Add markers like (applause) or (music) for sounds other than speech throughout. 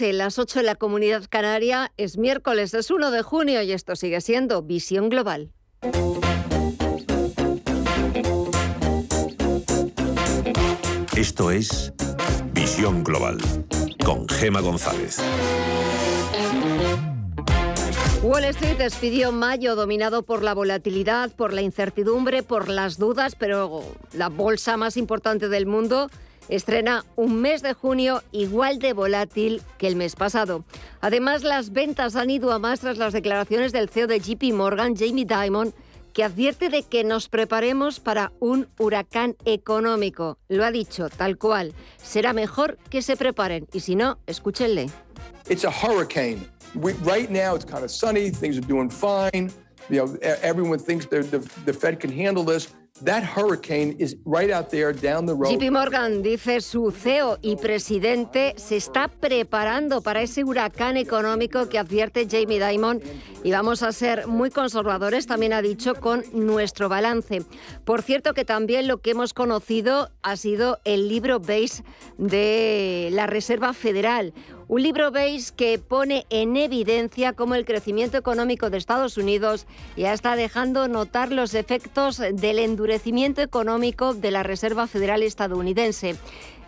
las 8 en la comunidad canaria es miércoles, es 1 de junio y esto sigue siendo Visión Global. Esto es Visión Global con Gema González. Wall Street despidió mayo dominado por la volatilidad, por la incertidumbre, por las dudas, pero la bolsa más importante del mundo estrena un mes de junio igual de volátil que el mes pasado. Además, las ventas han ido a más tras las declaraciones del CEO de JP Morgan, Jamie Dimon, que advierte de que nos preparemos para un huracán económico. Lo ha dicho tal cual. Será mejor que se preparen y si no, escúchenle. It's a hurricane. right now it's kind of sunny, things are doing fine. You know, everyone thinks the, the Fed can handle this. That hurricane is right out there down the road. JP Morgan dice su CEO y presidente se está preparando para ese huracán económico que advierte Jamie Dimon y vamos a ser muy conservadores, también ha dicho, con nuestro balance. Por cierto que también lo que hemos conocido ha sido el libro base de la Reserva Federal, un libro veis que pone en evidencia cómo el crecimiento económico de Estados Unidos ya está dejando notar los efectos del endurecimiento económico de la Reserva Federal estadounidense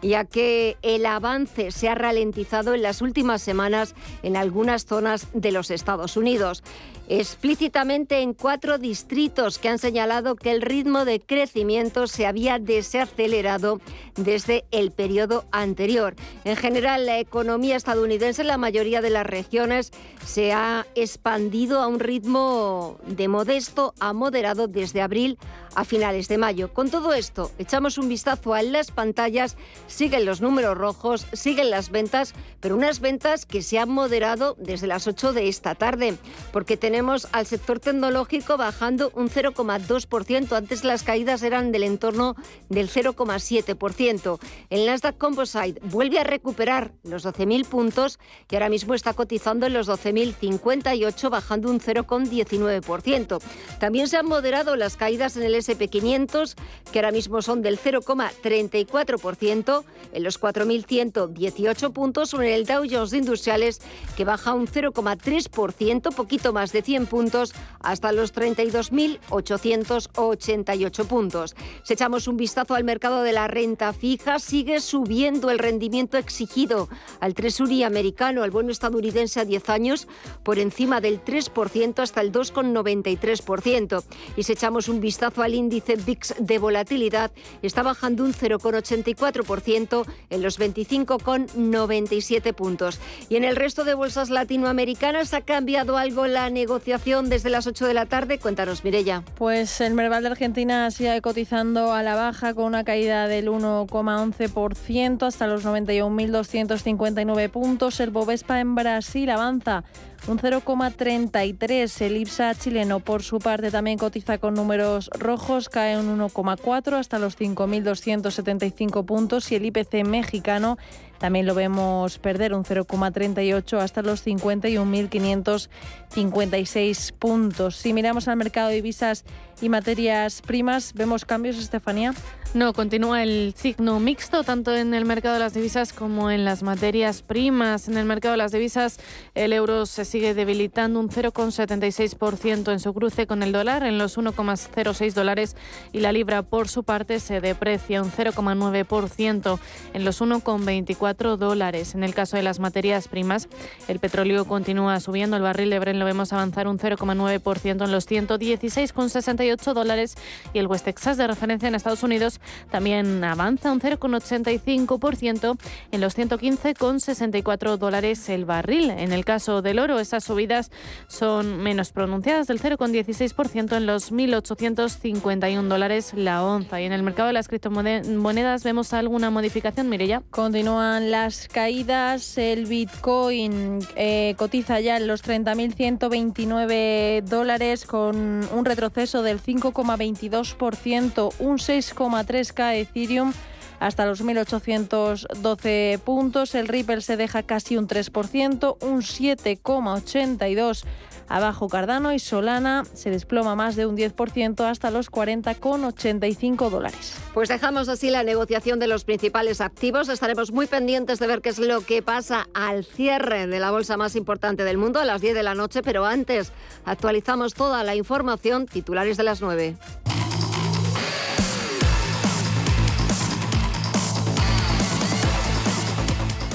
ya que el avance se ha ralentizado en las últimas semanas en algunas zonas de los Estados Unidos explícitamente en cuatro distritos que han señalado que el ritmo de crecimiento se había desacelerado desde el periodo anterior. En general, la economía estadounidense en la mayoría de las regiones se ha expandido a un ritmo de modesto a moderado desde abril a finales de mayo. Con todo esto, echamos un vistazo a las pantallas, siguen los números rojos, siguen las ventas, pero unas ventas que se han moderado desde las 8 de esta tarde, porque tenemos al sector tecnológico bajando un 0,2%. Antes las caídas eran del entorno del 0,7%. El Nasdaq Composite vuelve a recuperar los 12.000 puntos y ahora mismo está cotizando en los 12.058, bajando un 0,19%. También se han moderado las caídas en el SP500, que ahora mismo son del 0,34%, en los 4.118 puntos, o en el Dow Jones Industriales, que baja un 0,3%, poquito más de 100 puntos, hasta los 32.888 puntos. Si echamos un vistazo al mercado de la renta fija, sigue subiendo el rendimiento exigido al Treasury americano, al bono estadounidense a 10 años, por encima del 3% hasta el 2,93%. Y si echamos un vistazo al índice VIX de volatilidad está bajando un 0,84% en los 25,97 puntos. Y en el resto de bolsas latinoamericanas ha cambiado algo la negociación desde las 8 de la tarde. Cuéntanos, Mirella. Pues el Merval de Argentina sigue cotizando a la baja con una caída del 1,11% hasta los 91.259 puntos. El Bovespa en Brasil avanza un 0,33. El IPSA chileno, por su parte, también cotiza con números rojos, cae un 1,4 hasta los 5.275 puntos y el IPC mexicano también lo vemos perder un 0,38 hasta los 51.556 puntos. Si miramos al mercado de divisas y materias primas, ¿vemos cambios, Estefanía? No, continúa el signo mixto tanto en el mercado de las divisas como en las materias primas. En el mercado de las divisas el euro se sigue debilitando un 0,76% en su cruce con el dólar en los 1,06 dólares y la libra por su parte se deprecia un 0,9% en los 1,24 dólares. En el caso de las materias primas el petróleo continúa subiendo. El barril de Brent lo vemos avanzar un 0,9% en los 116,68 dólares y el West Texas de referencia en Estados Unidos también avanza un 0,85% en los 115,64 dólares el barril. En el caso del oro, esas subidas son menos pronunciadas, del 0,16% en los 1.851 dólares la onza. Y en el mercado de las criptomonedas vemos alguna modificación, Mirella. Continúan las caídas. El Bitcoin eh, cotiza ya en los 30.129 dólares con un retroceso del 5,22%, un 6,3 3K Ethereum hasta los 1.812 puntos. El Ripple se deja casi un 3%, un 7,82% Abajo Cardano y Solana se desploma más de un 10% hasta los 40,85 dólares. Pues dejamos así la negociación de los principales activos. Estaremos muy pendientes de ver qué es lo que pasa al cierre de la bolsa más importante del mundo a las 10 de la noche, pero antes actualizamos toda la información titulares de las 9.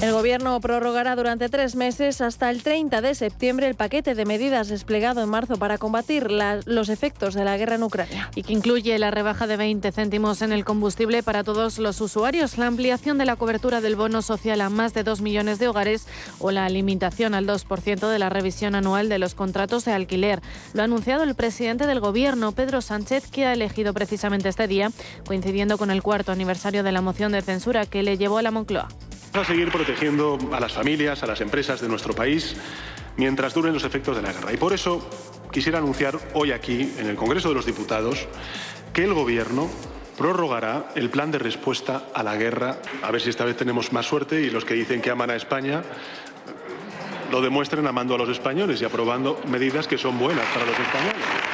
El Gobierno prorrogará durante tres meses hasta el 30 de septiembre el paquete de medidas desplegado en marzo para combatir los efectos de la guerra en Ucrania. Y que incluye la rebaja de 20 céntimos en el combustible para todos los usuarios, la ampliación de la cobertura del bono social a más de 2 millones de hogares o la limitación al 2% de la revisión anual de los contratos de alquiler. Lo ha anunciado el presidente del Gobierno, Pedro Sánchez, que ha elegido precisamente este día, coincidiendo con el cuarto aniversario de la moción de censura que le llevó a la Moncloa. A seguir protegiendo a las familias, a las empresas de nuestro país mientras duren los efectos de la guerra. Y por eso quisiera anunciar hoy aquí, en el Congreso de los Diputados, que el Gobierno prorrogará el plan de respuesta a la guerra. A ver si esta vez tenemos más suerte y los que dicen que aman a España lo demuestren amando a los españoles y aprobando medidas que son buenas para los españoles.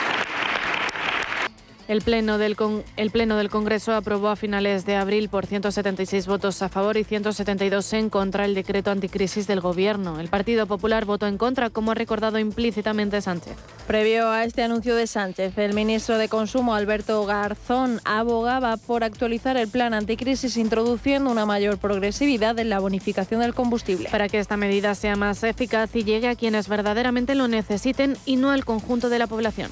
El pleno, del el pleno del Congreso aprobó a finales de abril por 176 votos a favor y 172 en contra el decreto anticrisis del Gobierno. El Partido Popular votó en contra, como ha recordado implícitamente Sánchez. Previo a este anuncio de Sánchez, el ministro de Consumo, Alberto Garzón, abogaba por actualizar el plan anticrisis introduciendo una mayor progresividad en la bonificación del combustible. Para que esta medida sea más eficaz y llegue a quienes verdaderamente lo necesiten y no al conjunto de la población.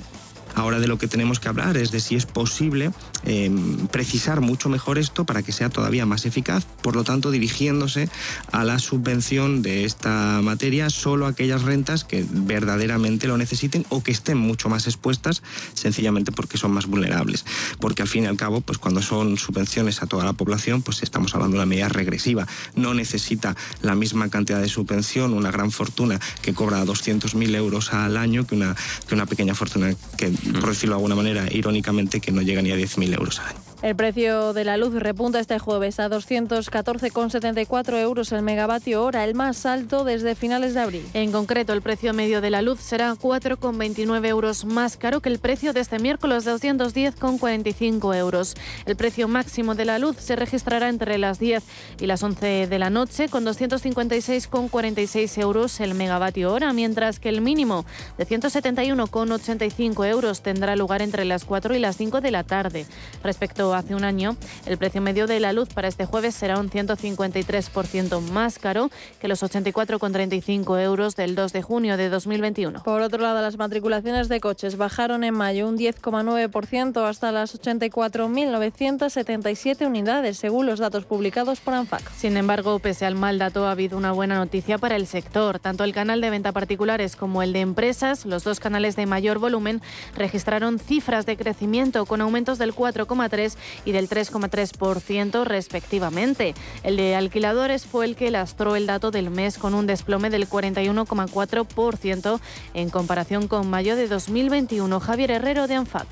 Ahora de lo que tenemos que hablar es de si es posible em, precisar mucho mejor esto para que sea todavía más eficaz, por lo tanto dirigiéndose a la subvención de esta materia solo aquellas rentas que verdaderamente lo necesiten o que estén mucho más expuestas sencillamente porque son más vulnerables. Porque al fin y al cabo, pues cuando son subvenciones a toda la población, pues estamos hablando de una medida regresiva. No necesita la misma cantidad de subvención, una gran fortuna que cobra 200.000 euros al año que una, que una pequeña fortuna que por decirlo de alguna manera, irónicamente, que no llega ni a 10.000 euros al año. El precio de la luz repunta este jueves a 214,74 euros el megavatio hora, el más alto desde finales de abril. En concreto, el precio medio de la luz será 4,29 euros más caro que el precio de este miércoles, de 210,45 euros. El precio máximo de la luz se registrará entre las 10 y las 11 de la noche, con 256,46 euros el megavatio hora, mientras que el mínimo de 171,85 euros tendrá lugar entre las 4 y las 5 de la tarde. Respecto hace un año, el precio medio de la luz para este jueves será un 153% más caro que los 84,35 euros del 2 de junio de 2021. Por otro lado, las matriculaciones de coches bajaron en mayo un 10,9% hasta las 84.977 unidades, según los datos publicados por ANFAC. Sin embargo, pese al mal dato, ha habido una buena noticia para el sector. Tanto el canal de venta particulares como el de empresas, los dos canales de mayor volumen, registraron cifras de crecimiento con aumentos del 4,3 y del 3,3% respectivamente. El de alquiladores fue el que lastró el dato del mes con un desplome del 41,4% en comparación con mayo de 2021. Javier Herrero de ANFAC.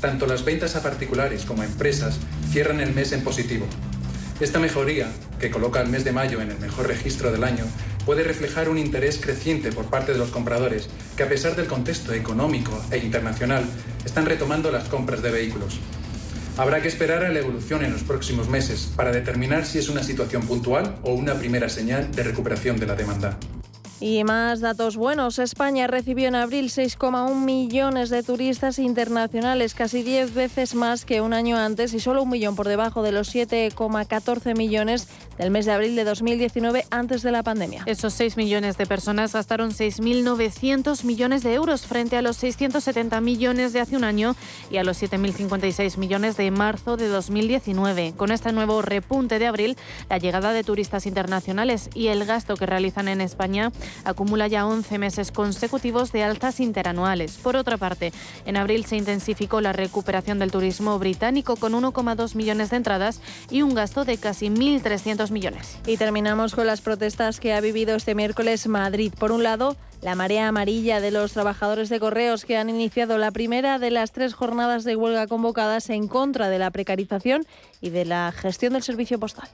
Tanto las ventas a particulares como a empresas cierran el mes en positivo. Esta mejoría, que coloca el mes de mayo en el mejor registro del año, puede reflejar un interés creciente por parte de los compradores, que a pesar del contexto económico e internacional, están retomando las compras de vehículos. Habrá que esperar a la evolución en los próximos meses para determinar si es una situación puntual o una primera señal de recuperación de la demanda. Y más datos buenos. España recibió en abril 6,1 millones de turistas internacionales, casi 10 veces más que un año antes y solo un millón por debajo de los 7,14 millones del mes de abril de 2019 antes de la pandemia. Esos 6 millones de personas gastaron 6.900 millones de euros frente a los 670 millones de hace un año y a los 7.056 millones de marzo de 2019. Con este nuevo repunte de abril, la llegada de turistas internacionales y el gasto que realizan en España acumula ya 11 meses consecutivos de alzas interanuales. Por otra parte, en abril se intensificó la recuperación del turismo británico con 1,2 millones de entradas y un gasto de casi 1.300 millones. Y terminamos con las protestas que ha vivido este miércoles Madrid. Por un lado, la marea amarilla de los trabajadores de correos que han iniciado la primera de las tres jornadas de huelga convocadas en contra de la precarización y de la gestión del servicio postal.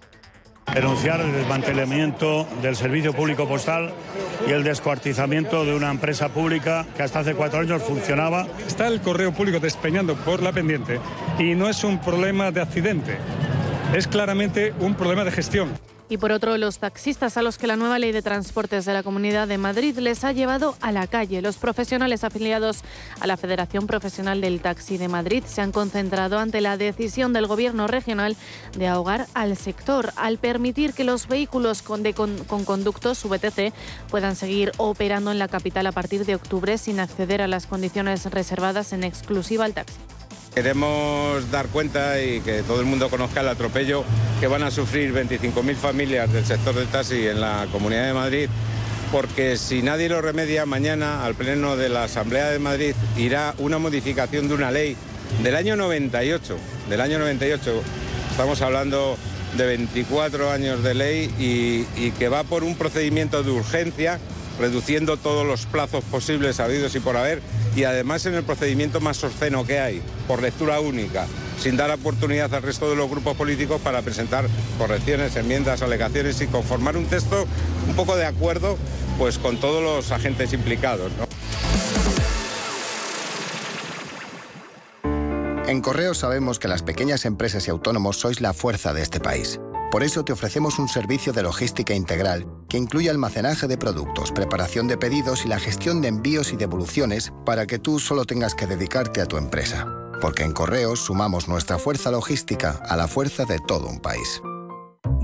Denunciar el desmantelamiento del servicio público postal y el descuartizamiento de una empresa pública que hasta hace cuatro años funcionaba. Está el correo público despeñando por la pendiente y no es un problema de accidente, es claramente un problema de gestión. Y por otro, los taxistas a los que la nueva ley de transportes de la Comunidad de Madrid les ha llevado a la calle. Los profesionales afiliados a la Federación Profesional del Taxi de Madrid se han concentrado ante la decisión del Gobierno regional de ahogar al sector al permitir que los vehículos con, con conductos VTC puedan seguir operando en la capital a partir de octubre sin acceder a las condiciones reservadas en exclusiva al taxi. Queremos dar cuenta y que todo el mundo conozca el atropello que van a sufrir 25.000 familias del sector del taxi en la Comunidad de Madrid, porque si nadie lo remedia, mañana al Pleno de la Asamblea de Madrid irá una modificación de una ley del año 98, del año 98. Estamos hablando de 24 años de ley y, y que va por un procedimiento de urgencia reduciendo todos los plazos posibles habidos y por haber, y además en el procedimiento más obsceno que hay, por lectura única, sin dar oportunidad al resto de los grupos políticos para presentar correcciones, enmiendas, alegaciones y conformar un texto un poco de acuerdo pues con todos los agentes implicados. En Correo sabemos que las pequeñas empresas y autónomos sois la fuerza de este país. Por eso te ofrecemos un servicio de logística integral que incluye almacenaje de productos, preparación de pedidos y la gestión de envíos y devoluciones para que tú solo tengas que dedicarte a tu empresa. Porque en Correos sumamos nuestra fuerza logística a la fuerza de todo un país.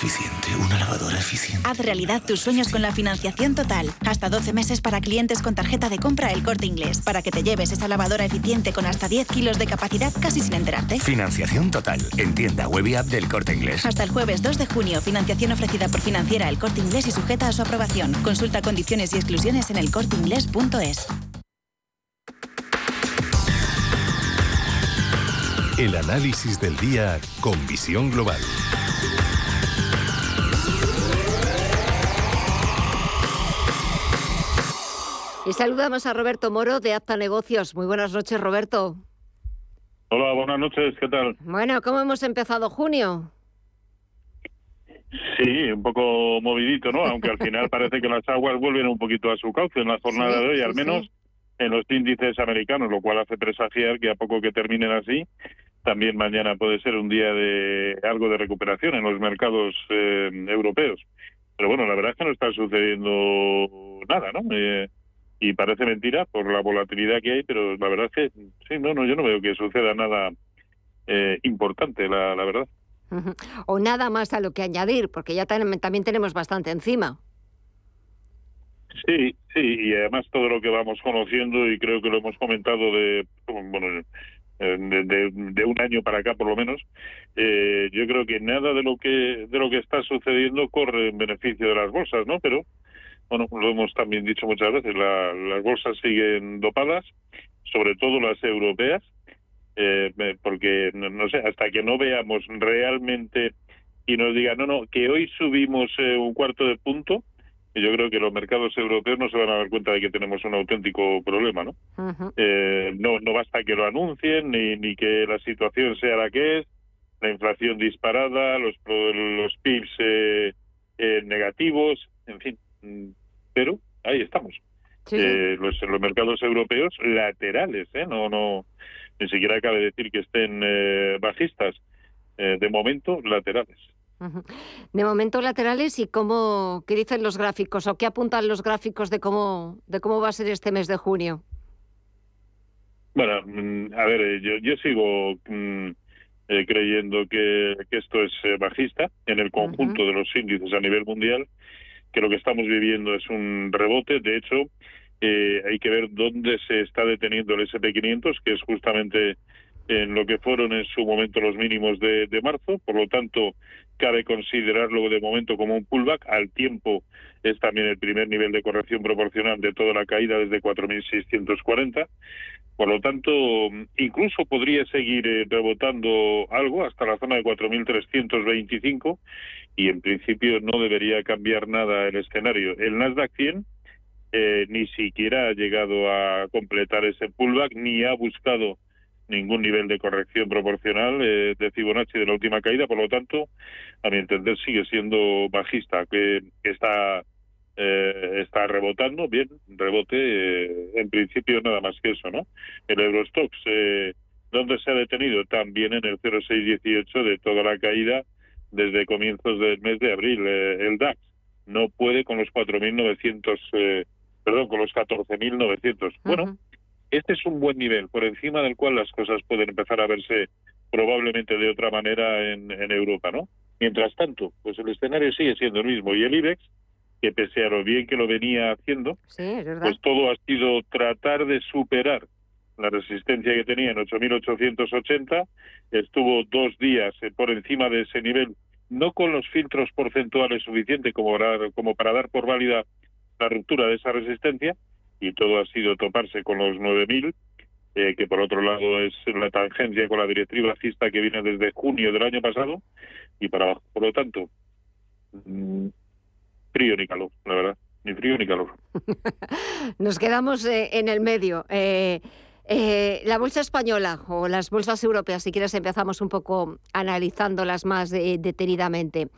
Una lavadora eficiente, una lavadora eficiente. Haz realidad tus sueños con la financiación total. Hasta 12 meses para clientes con tarjeta de compra El Corte Inglés. Para que te lleves esa lavadora eficiente con hasta 10 kilos de capacidad casi sin enterarte. Financiación total. En tienda web y app del Corte Inglés. Hasta el jueves 2 de junio. Financiación ofrecida por Financiera El Corte Inglés y sujeta a su aprobación. Consulta condiciones y exclusiones en elcorteinglés.es. El análisis del día con visión global. Y saludamos a Roberto Moro de Apta Negocios. Muy buenas noches, Roberto. Hola, buenas noches, ¿qué tal? Bueno, ¿cómo hemos empezado junio? Sí, un poco movidito, ¿no? Aunque al final (laughs) parece que las aguas vuelven un poquito a su cauce en la jornada de hoy, al menos en los índices americanos, lo cual hace presagiar que a poco que terminen así, también mañana puede ser un día de algo de recuperación en los mercados eh, europeos. Pero bueno, la verdad es que no está sucediendo nada, ¿no? Eh, y parece mentira por la volatilidad que hay, pero la verdad es que sí, no, no, yo no veo que suceda nada eh, importante, la, la verdad. O nada más a lo que añadir, porque ya también tenemos bastante encima. Sí, sí, y además todo lo que vamos conociendo, y creo que lo hemos comentado de, bueno, de, de, un año para acá por lo menos, eh, yo creo que nada de lo que de lo que está sucediendo corre en beneficio de las bolsas, ¿no? Pero bueno, lo hemos también dicho muchas veces, las bolsas siguen dopadas, sobre todo las europeas, eh, porque, no sé, hasta que no veamos realmente y nos digan, no, no, que hoy subimos eh, un cuarto de punto, yo creo que los mercados europeos no se van a dar cuenta de que tenemos un auténtico problema, ¿no? eh, no, no basta que lo anuncien ni, ni que la situación sea la que es, la inflación disparada, los, los PIBs eh, eh, negativos, en fin, pero ahí estamos. Eh, los, los mercados europeos laterales, ¿eh? no, no, ni siquiera cabe decir que estén eh, bajistas, eh, de momento laterales. De momento laterales y cómo, qué dicen los gráficos o qué apuntan los gráficos de cómo, de cómo va a ser este mes de junio. Bueno, mm, a ver, yo, yo sigo mm, eh, creyendo que, que, esto es eh, bajista en el conjunto de los índices a nivel mundial, que lo que estamos viviendo es un rebote. De hecho, eh, hay que ver dónde se está deteniendo el SP500, que es justamente en lo que fueron en su momento los mínimos de, de, marzo. Por lo tanto, cabe considerarlo de momento como un pullback. Al tiempo es también el primer nivel de corrección proporcional de toda la caída desde 4.640. Por lo tanto, incluso podría seguir eh, rebotando algo hasta la zona de 4.325 y en principio no debería cambiar nada el escenario. El Nasdaq 100 eh, ni siquiera ha llegado a completar ese pullback ni ha buscado ningún nivel de corrección proporcional eh, de Fibonacci de la última caída, por lo tanto, a mi entender sigue siendo bajista, que, está eh, está rebotando, bien, rebote, eh, en principio nada más que eso, ¿no? El Eurostox, eh, ¿dónde se ha detenido? También en el 0,618 de toda la caída desde comienzos del mes de abril. Eh, el DAX no puede con los 4.900, eh, perdón, con los 14.900. Bueno, este es un buen nivel, por encima del cual las cosas pueden empezar a verse probablemente de otra manera en, en Europa, ¿no? Mientras tanto, pues el escenario sigue siendo el mismo y el IBEX que pese a lo bien que lo venía haciendo, sí, pues todo ha sido tratar de superar la resistencia que tenía en 8.880, estuvo dos días por encima de ese nivel, no con los filtros porcentuales suficientes como para, dar por válida la ruptura de esa resistencia, y todo ha sido toparse con los 9.000, eh, que por otro lado es la tangencia con la directriz bajista que viene desde junio del año pasado, y para abajo. Por lo tanto, frío ni calor, la verdad, ni frío ni calor. (laughs) Nos quedamos eh, en el medio. Eh, eh, la bolsa española o las bolsas europeas, si quieres, empezamos un poco analizándolas más detenidamente.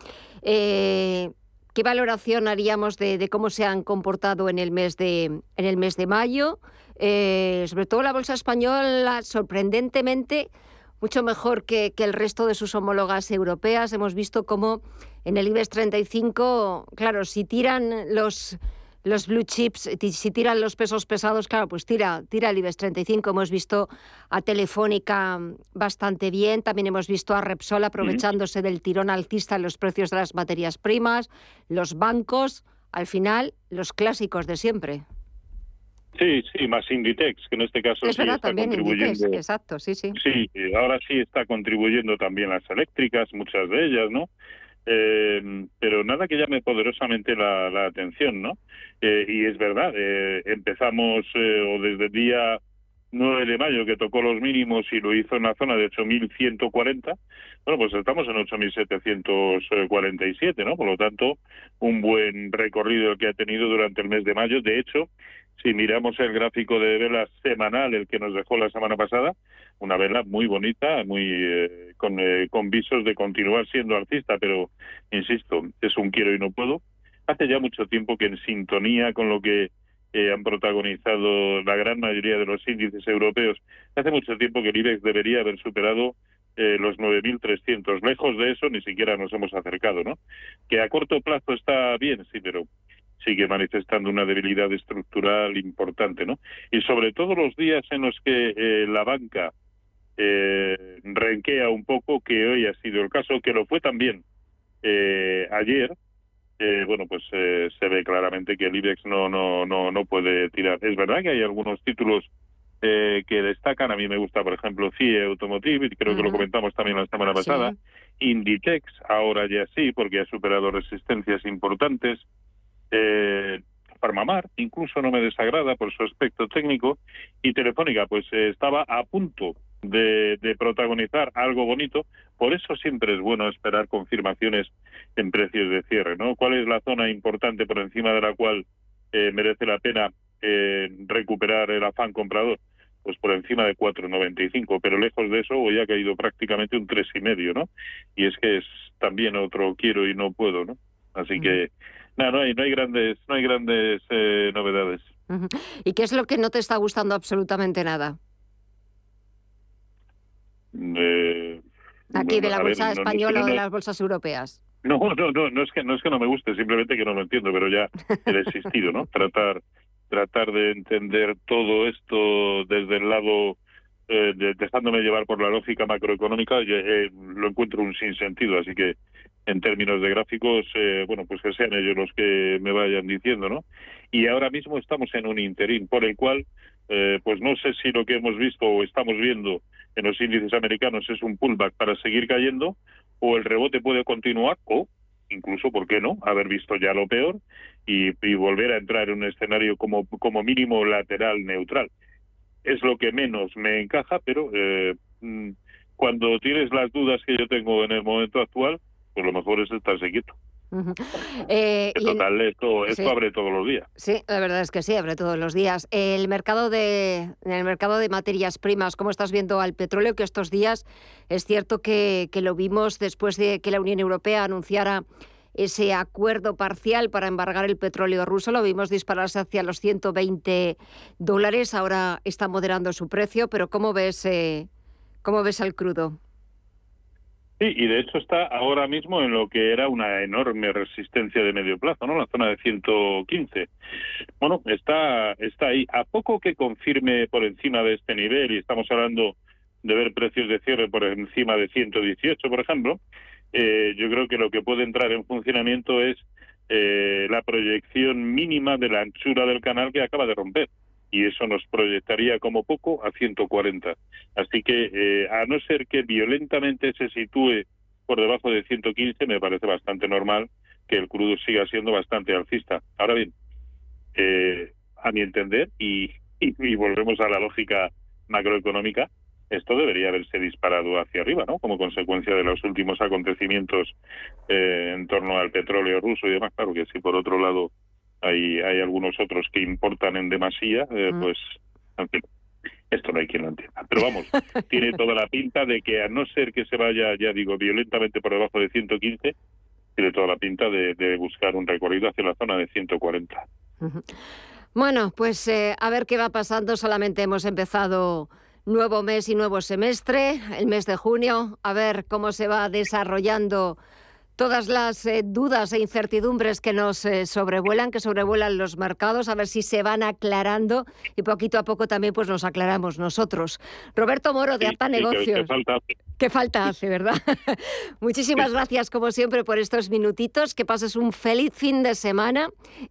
¿Qué valoración haríamos de, de, cómo se han comportado en el mes de, en el mes de mayo? sobre todo la bolsa española, sorprendentemente, mucho mejor que, que, el resto de sus homólogas europeas. Hemos visto cómo en el IBEX 35, claro, si tiran los, los blue chips, si tiran los pesos pesados, claro, pues tira, tira el IBEX 35. Hemos visto a Telefónica bastante bien, también hemos visto a Repsol aprovechándose del tirón alcista en los precios de las materias primas, los bancos, al final, los clásicos de siempre. Sí, sí, más Inditex, que en este caso es sí verdad, está también contribuyendo. Inditex, exacto, sí, sí. Sí, ahora sí está contribuyendo también las eléctricas, muchas de ellas, ¿no? Eh, pero nada que llame poderosamente la, la atención, ¿no? Eh, y es verdad, eh, empezamos o desde el día 9 de mayo que tocó los mínimos y lo hizo en la zona de 8.140, bueno, pues estamos en 8.747, ¿no? Por lo tanto, un buen recorrido que ha tenido durante el mes de mayo. De hecho, si miramos el gráfico de velas semanal, el que nos dejó la semana pasada, una vela muy bonita, muy eh, con, eh, con visos de continuar siendo artista, pero insisto, es un quiero y no puedo. Hace ya mucho tiempo que en sintonía con lo que eh, han protagonizado la gran mayoría de los índices europeos, hace mucho tiempo que el IBEX debería haber superado eh, los 9.300. Lejos de eso ni siquiera nos hemos acercado, ¿no? Que a corto plazo está bien, sí, pero sigue manifestando una debilidad estructural importante, ¿no? Y sobre todo los días en los que eh, la banca eh, renquea un poco, que hoy ha sido el caso, que lo fue también eh, ayer, eh, bueno, pues eh, se ve claramente que el IBEX no, no, no, no puede tirar. Es verdad que hay algunos títulos eh, que destacan. A mí me gusta, por ejemplo, CIE Automotive, y creo uh -huh. que lo comentamos también la semana pasada. Sí. Inditex, ahora ya sí, porque ha superado resistencias importantes. Eh, Farmamar, incluso no me desagrada por su aspecto técnico. Y Telefónica, pues eh, estaba a punto de, de, protagonizar algo bonito. Por eso siempre es bueno esperar confirmaciones en precios de cierre, ¿no? ¿Cuál es la zona importante por encima de la cual eh, merece la pena eh, recuperar el afán comprador? Pues por encima de 4,95, pero lejos de eso hoy ha caído prácticamente un tres y medio, ¿no? Y es que es también otro quiero y no puedo, ¿no? Así mm. que no, no hay, no hay grandes, no hay grandes eh, novedades. ¿Y qué es lo que no te está gustando absolutamente nada? Eh, Aquí de la bolsa ver, española no, no, o de las bolsas europeas. No, no, no, no es que no es que no me guste, simplemente que no lo entiendo, pero ya he existido, ¿no? (laughs) Tratar tratar de entender todo esto desde el lado eh, dejándome llevar por la lógica macroeconómica, eh, lo encuentro un sinsentido. Así que en términos de gráficos, eh, bueno, pues que sean ellos los que me vayan diciendo, ¿no? Y ahora mismo estamos en un interín por el cual, eh, pues no sé si lo que hemos visto o estamos viendo en los índices americanos es un pullback para seguir cayendo o el rebote puede continuar o incluso, ¿por qué no?, haber visto ya lo peor y, volver a entrar en un escenario como, como mínimo lateral neutral. Es lo que menos me encaja, pero eh, mm, cuando tienes las dudas que yo tengo en el momento actual, pues lo mejor es estarse quieto. Eh, total, esto, esto abre todos los días. Sí, la verdad es que sí, abre todos los días. El mercado de, en el mercado de materias primas, ¿cómo estás viendo al petróleo? Que estos días es cierto que, que lo vimos después de que la Unión Europea anunciara ese acuerdo parcial para embargar el petróleo ruso. Lo vimos dispararse hacia los 120 dólares. Ahora está moderando su precio, pero ¿cómo ves, eh, cómo ves al crudo? Sí, y de hecho está ahora mismo en lo que era una enorme resistencia de medio plazo, ¿no? La zona de 115. Bueno, está, está ahí. A poco que confirme por encima de este nivel, y estamos hablando de ver precios de cierre por encima de 118, por ejemplo, eh, yo creo que lo que puede entrar en funcionamiento es eh, la proyección mínima de la anchura del canal que acaba de romper y eso nos proyectaría como poco a 140. Así que, eh, a no ser que violentamente se sitúe por debajo de 115, me parece bastante normal que el crudo siga siendo bastante alcista. Ahora bien, eh, a mi entender, y, volvemos a la lógica macroeconómica, esto debería haberse disparado hacia arriba, ¿no? Como consecuencia de los últimos acontecimientos eh, en torno al petróleo ruso y demás. Claro que si por otro lado hay, hay algunos otros que importan en demasía, eh, mm. pues, esto no hay quien lo entienda. Pero vamos, (laughs) tiene toda la pinta de que a no ser que se vaya, ya digo, violentamente por debajo de 115, tiene toda la pinta de, buscar un recorrido hacia la zona de 140. Bueno, pues eh, a ver qué va pasando. Solamente hemos empezado nuevo mes y nuevo semestre, el mes de junio, a ver cómo se va desarrollando todas las eh, dudas e incertidumbres que nos eh, sobrevuelan, que sobrevuelan los mercados, a ver si se van aclarando y poquito a poco también pues nos aclaramos nosotros. Roberto Moro de Ata Negocios. ¿Qué falta hace, verdad? (laughs) Muchísimas gracias como siempre por estos minutitos, que pases un feliz fin de semana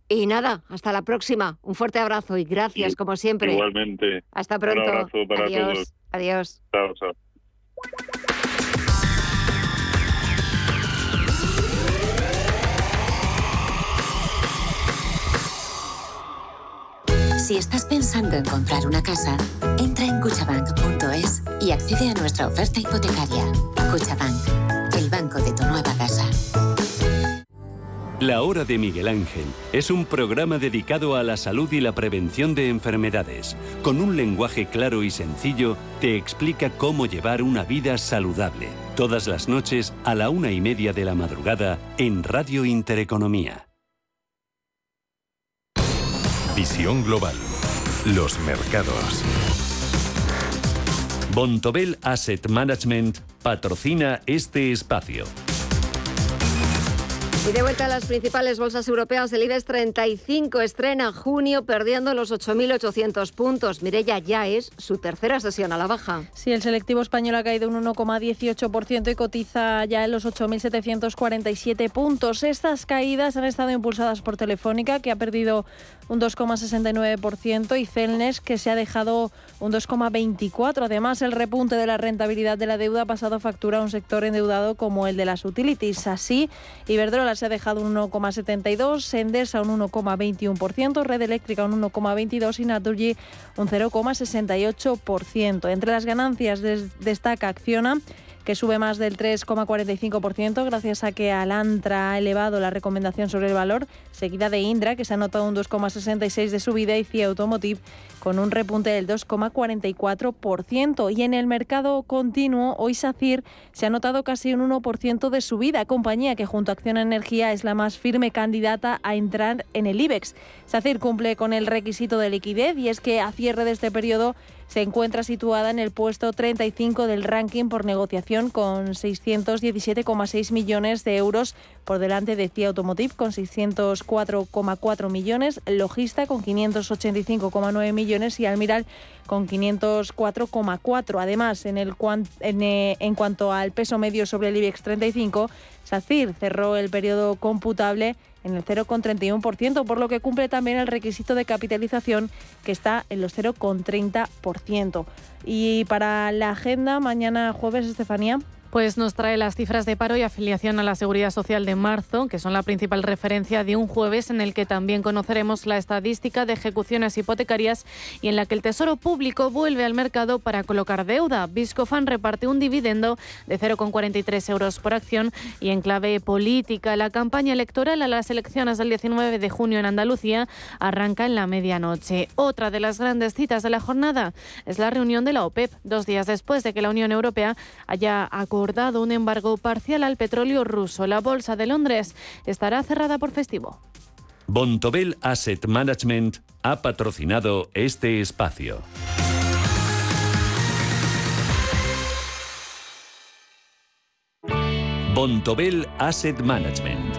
y nada, hasta la próxima. Un fuerte abrazo y gracias como siempre. Igualmente. Hasta pronto. Un abrazo para Adiós. todos. Adiós. Chao, chao. Si estás pensando en comprar una casa, entra en cuchabank.es y accede a nuestra oferta hipotecaria. Cuchabank, el banco de tu nueva casa. La Hora de Miguel Ángel es un programa dedicado a la salud y la prevención de enfermedades. Con un lenguaje claro y sencillo, te explica cómo llevar una vida saludable. Todas las noches a la una y media de la madrugada en Radio Intereconomía. Visión Global. Los mercados. Bontobel Asset Management patrocina este espacio. Y de vuelta a las principales bolsas europeas, el IBEX 35 estrena junio perdiendo los 8.800 puntos. Mirella ya es su tercera sesión a la baja. Sí, el selectivo español ha caído un 1,18% y cotiza ya en los 8.747 puntos. Estas caídas han estado impulsadas por Telefónica, que ha perdido un 2,69%, y Celnes, que se ha dejado un 2,24%. Además, el repunte de la rentabilidad de la deuda ha pasado factura a un sector endeudado como el de las utilities. Así, Iberdrola se ha dejado un 1,72%, Endesa un 1,21%, Red Eléctrica un 1,22% y Naturgy un 0,68%. Entre las ganancias destaca Acciona que sube más del 3,45% gracias a que Alantra ha elevado la recomendación sobre el valor, seguida de Indra, que se ha notado un 2,66% de subida, y CIA Automotive con un repunte del 2,44%. Y en el mercado continuo, hoy SACIR se ha notado casi un 1% de subida, compañía que junto a Acción Energía es la más firme candidata a entrar en el IBEX. SACIR cumple con el requisito de liquidez y es que a cierre de este periodo se encuentra situada en el puesto 35 del ranking por negociación con 617,6 millones de euros por delante de CIA Automotive con 604,4 millones, Logista con 585,9 millones y Almiral con 504,4. Además, en, el, en, eh, en cuanto al peso medio sobre el IBEX 35, SACIR cerró el periodo computable en el 0,31%, por lo que cumple también el requisito de capitalización que está en los 0,30%. Y para la agenda, mañana jueves, Estefanía. Pues nos trae las cifras de paro y afiliación a la Seguridad Social de marzo, que son la principal referencia de un jueves en el que también conoceremos la estadística de ejecuciones hipotecarias y en la que el Tesoro Público vuelve al mercado para colocar deuda. Viscofan reparte un dividendo de 0,43 euros por acción y en clave política, la campaña electoral a las elecciones del 19 de junio en Andalucía arranca en la medianoche. Otra de las grandes citas de la jornada es la reunión de la OPEP, dos días después de que la Unión Europea haya acordado acordado un embargo parcial al petróleo ruso. La bolsa de Londres estará cerrada por festivo. Bontobel Asset Management ha patrocinado este espacio. Bontobel Asset Management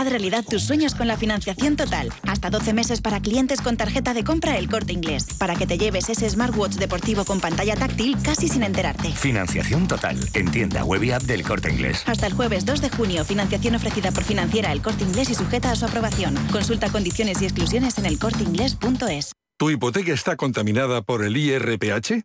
Haz realidad tus sueños con la financiación total. Hasta 12 meses para clientes con tarjeta de compra El Corte Inglés. Para que te lleves ese smartwatch deportivo con pantalla táctil casi sin enterarte. Financiación total. En tienda web y app del Corte Inglés. Hasta el jueves 2 de junio. Financiación ofrecida por Financiera El Corte Inglés y sujeta a su aprobación. Consulta condiciones y exclusiones en elcorteinglés.es. ¿Tu hipoteca está contaminada por el IRPH?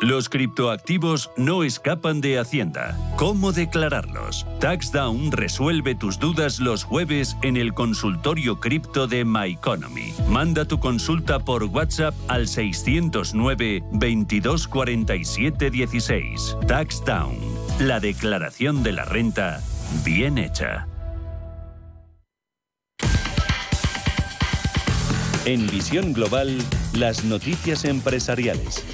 Los criptoactivos no escapan de Hacienda. ¿Cómo declararlos? TaxDown resuelve tus dudas los jueves en el consultorio cripto de MyEconomy. Manda tu consulta por WhatsApp al 609 2247 16. TaxDown. La declaración de la renta bien hecha. En Visión Global, las noticias empresariales.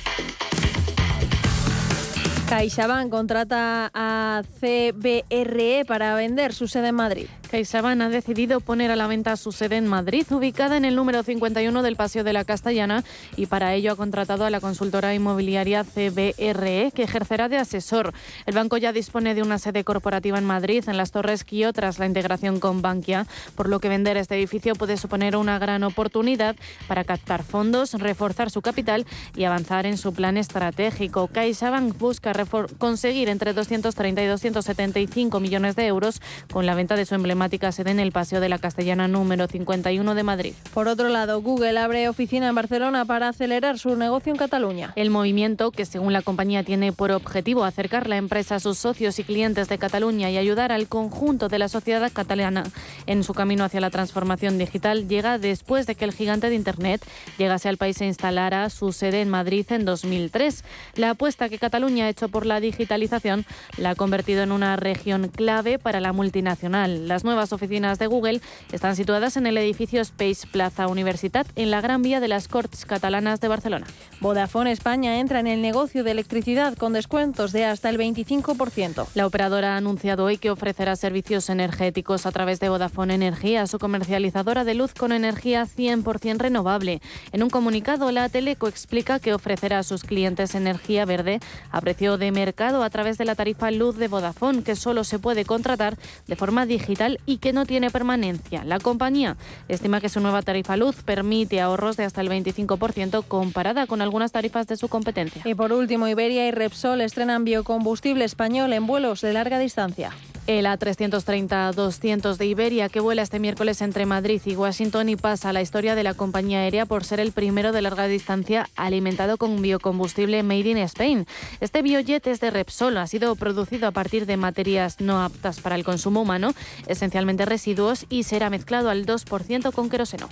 CaixaBank contrata a CBRE para vender su sede en Madrid. CaixaBank ha decidido poner a la venta su sede en Madrid, ubicada en el número 51 del Paseo de la Castellana, y para ello ha contratado a la consultora inmobiliaria CBRE, que ejercerá de asesor. El banco ya dispone de una sede corporativa en Madrid, en las Torres Quio, tras la integración con Bankia, por lo que vender este edificio puede suponer una gran oportunidad para captar fondos, reforzar su capital y avanzar en su plan estratégico. CaixaBank busca conseguir entre 230 y 275 millones de euros con la venta de su emblema sede en el Paseo de la Castellana número 51 de Madrid. Por otro lado, Google abre oficina en Barcelona para acelerar su negocio en Cataluña. El movimiento, que según la compañía tiene por objetivo acercar la empresa a sus socios y clientes de Cataluña y ayudar al conjunto de la sociedad catalana en su camino hacia la transformación digital, llega después de que el gigante de Internet llegase al país e instalara su sede en Madrid en 2003. La apuesta que Cataluña ha hecho por la digitalización la ha convertido en una región clave para la multinacional. Las nuevas oficinas de Google están situadas en el edificio Space Plaza Universitat, en la Gran Vía de las Corts Catalanas de Barcelona. Vodafone España entra en el negocio de electricidad con descuentos de hasta el 25%. La operadora ha anunciado hoy que ofrecerá servicios energéticos a través de Vodafone Energía, su comercializadora de luz con energía 100% renovable. En un comunicado, la Teleco explica que ofrecerá a sus clientes energía verde a precio de mercado a través de la tarifa luz de Vodafone, que solo se puede contratar de forma digital y que no tiene permanencia. La compañía estima que su nueva tarifa luz permite ahorros de hasta el 25% comparada con algunas tarifas de su competencia. Y por último, Iberia y Repsol estrenan biocombustible español en vuelos de larga distancia. El A330-200 de Iberia, que vuela este miércoles entre Madrid y Washington y pasa a la historia de la compañía aérea por ser el primero de larga distancia alimentado con biocombustible made in Spain. Este biojet es de Repsol, ha sido producido a partir de materias no aptas para el consumo humano, esencialmente residuos, y será mezclado al 2% con queroseno.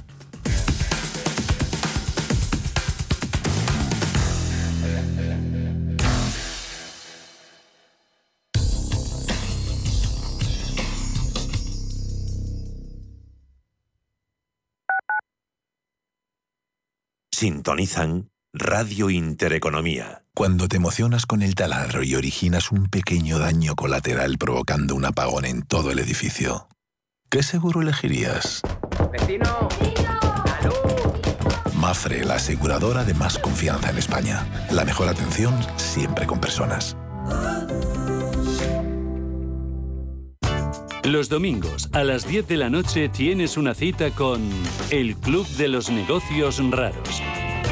Sintonizan Radio Intereconomía. Cuando te emocionas con el taladro y originas un pequeño daño colateral provocando un apagón en todo el edificio, ¿qué seguro elegirías? ¡Vecino! Mafre, la aseguradora de más confianza en España. La mejor atención siempre con personas. Los domingos a las 10 de la noche tienes una cita con El Club de los Negocios Raros.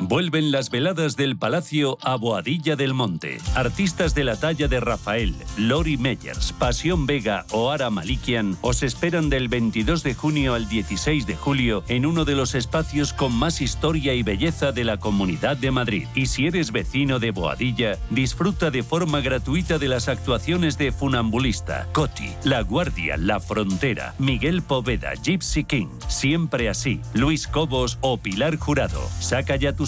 Vuelven las veladas del Palacio a Boadilla del Monte. Artistas de la talla de Rafael, Lori Meyers, Pasión Vega o Ara Malikian os esperan del 22 de junio al 16 de julio en uno de los espacios con más historia y belleza de la Comunidad de Madrid. Y si eres vecino de Boadilla, disfruta de forma gratuita de las actuaciones de Funambulista, Coti, La Guardia, La Frontera, Miguel Poveda, Gypsy King, Siempre Así, Luis Cobos o Pilar Jurado. Saca ya tus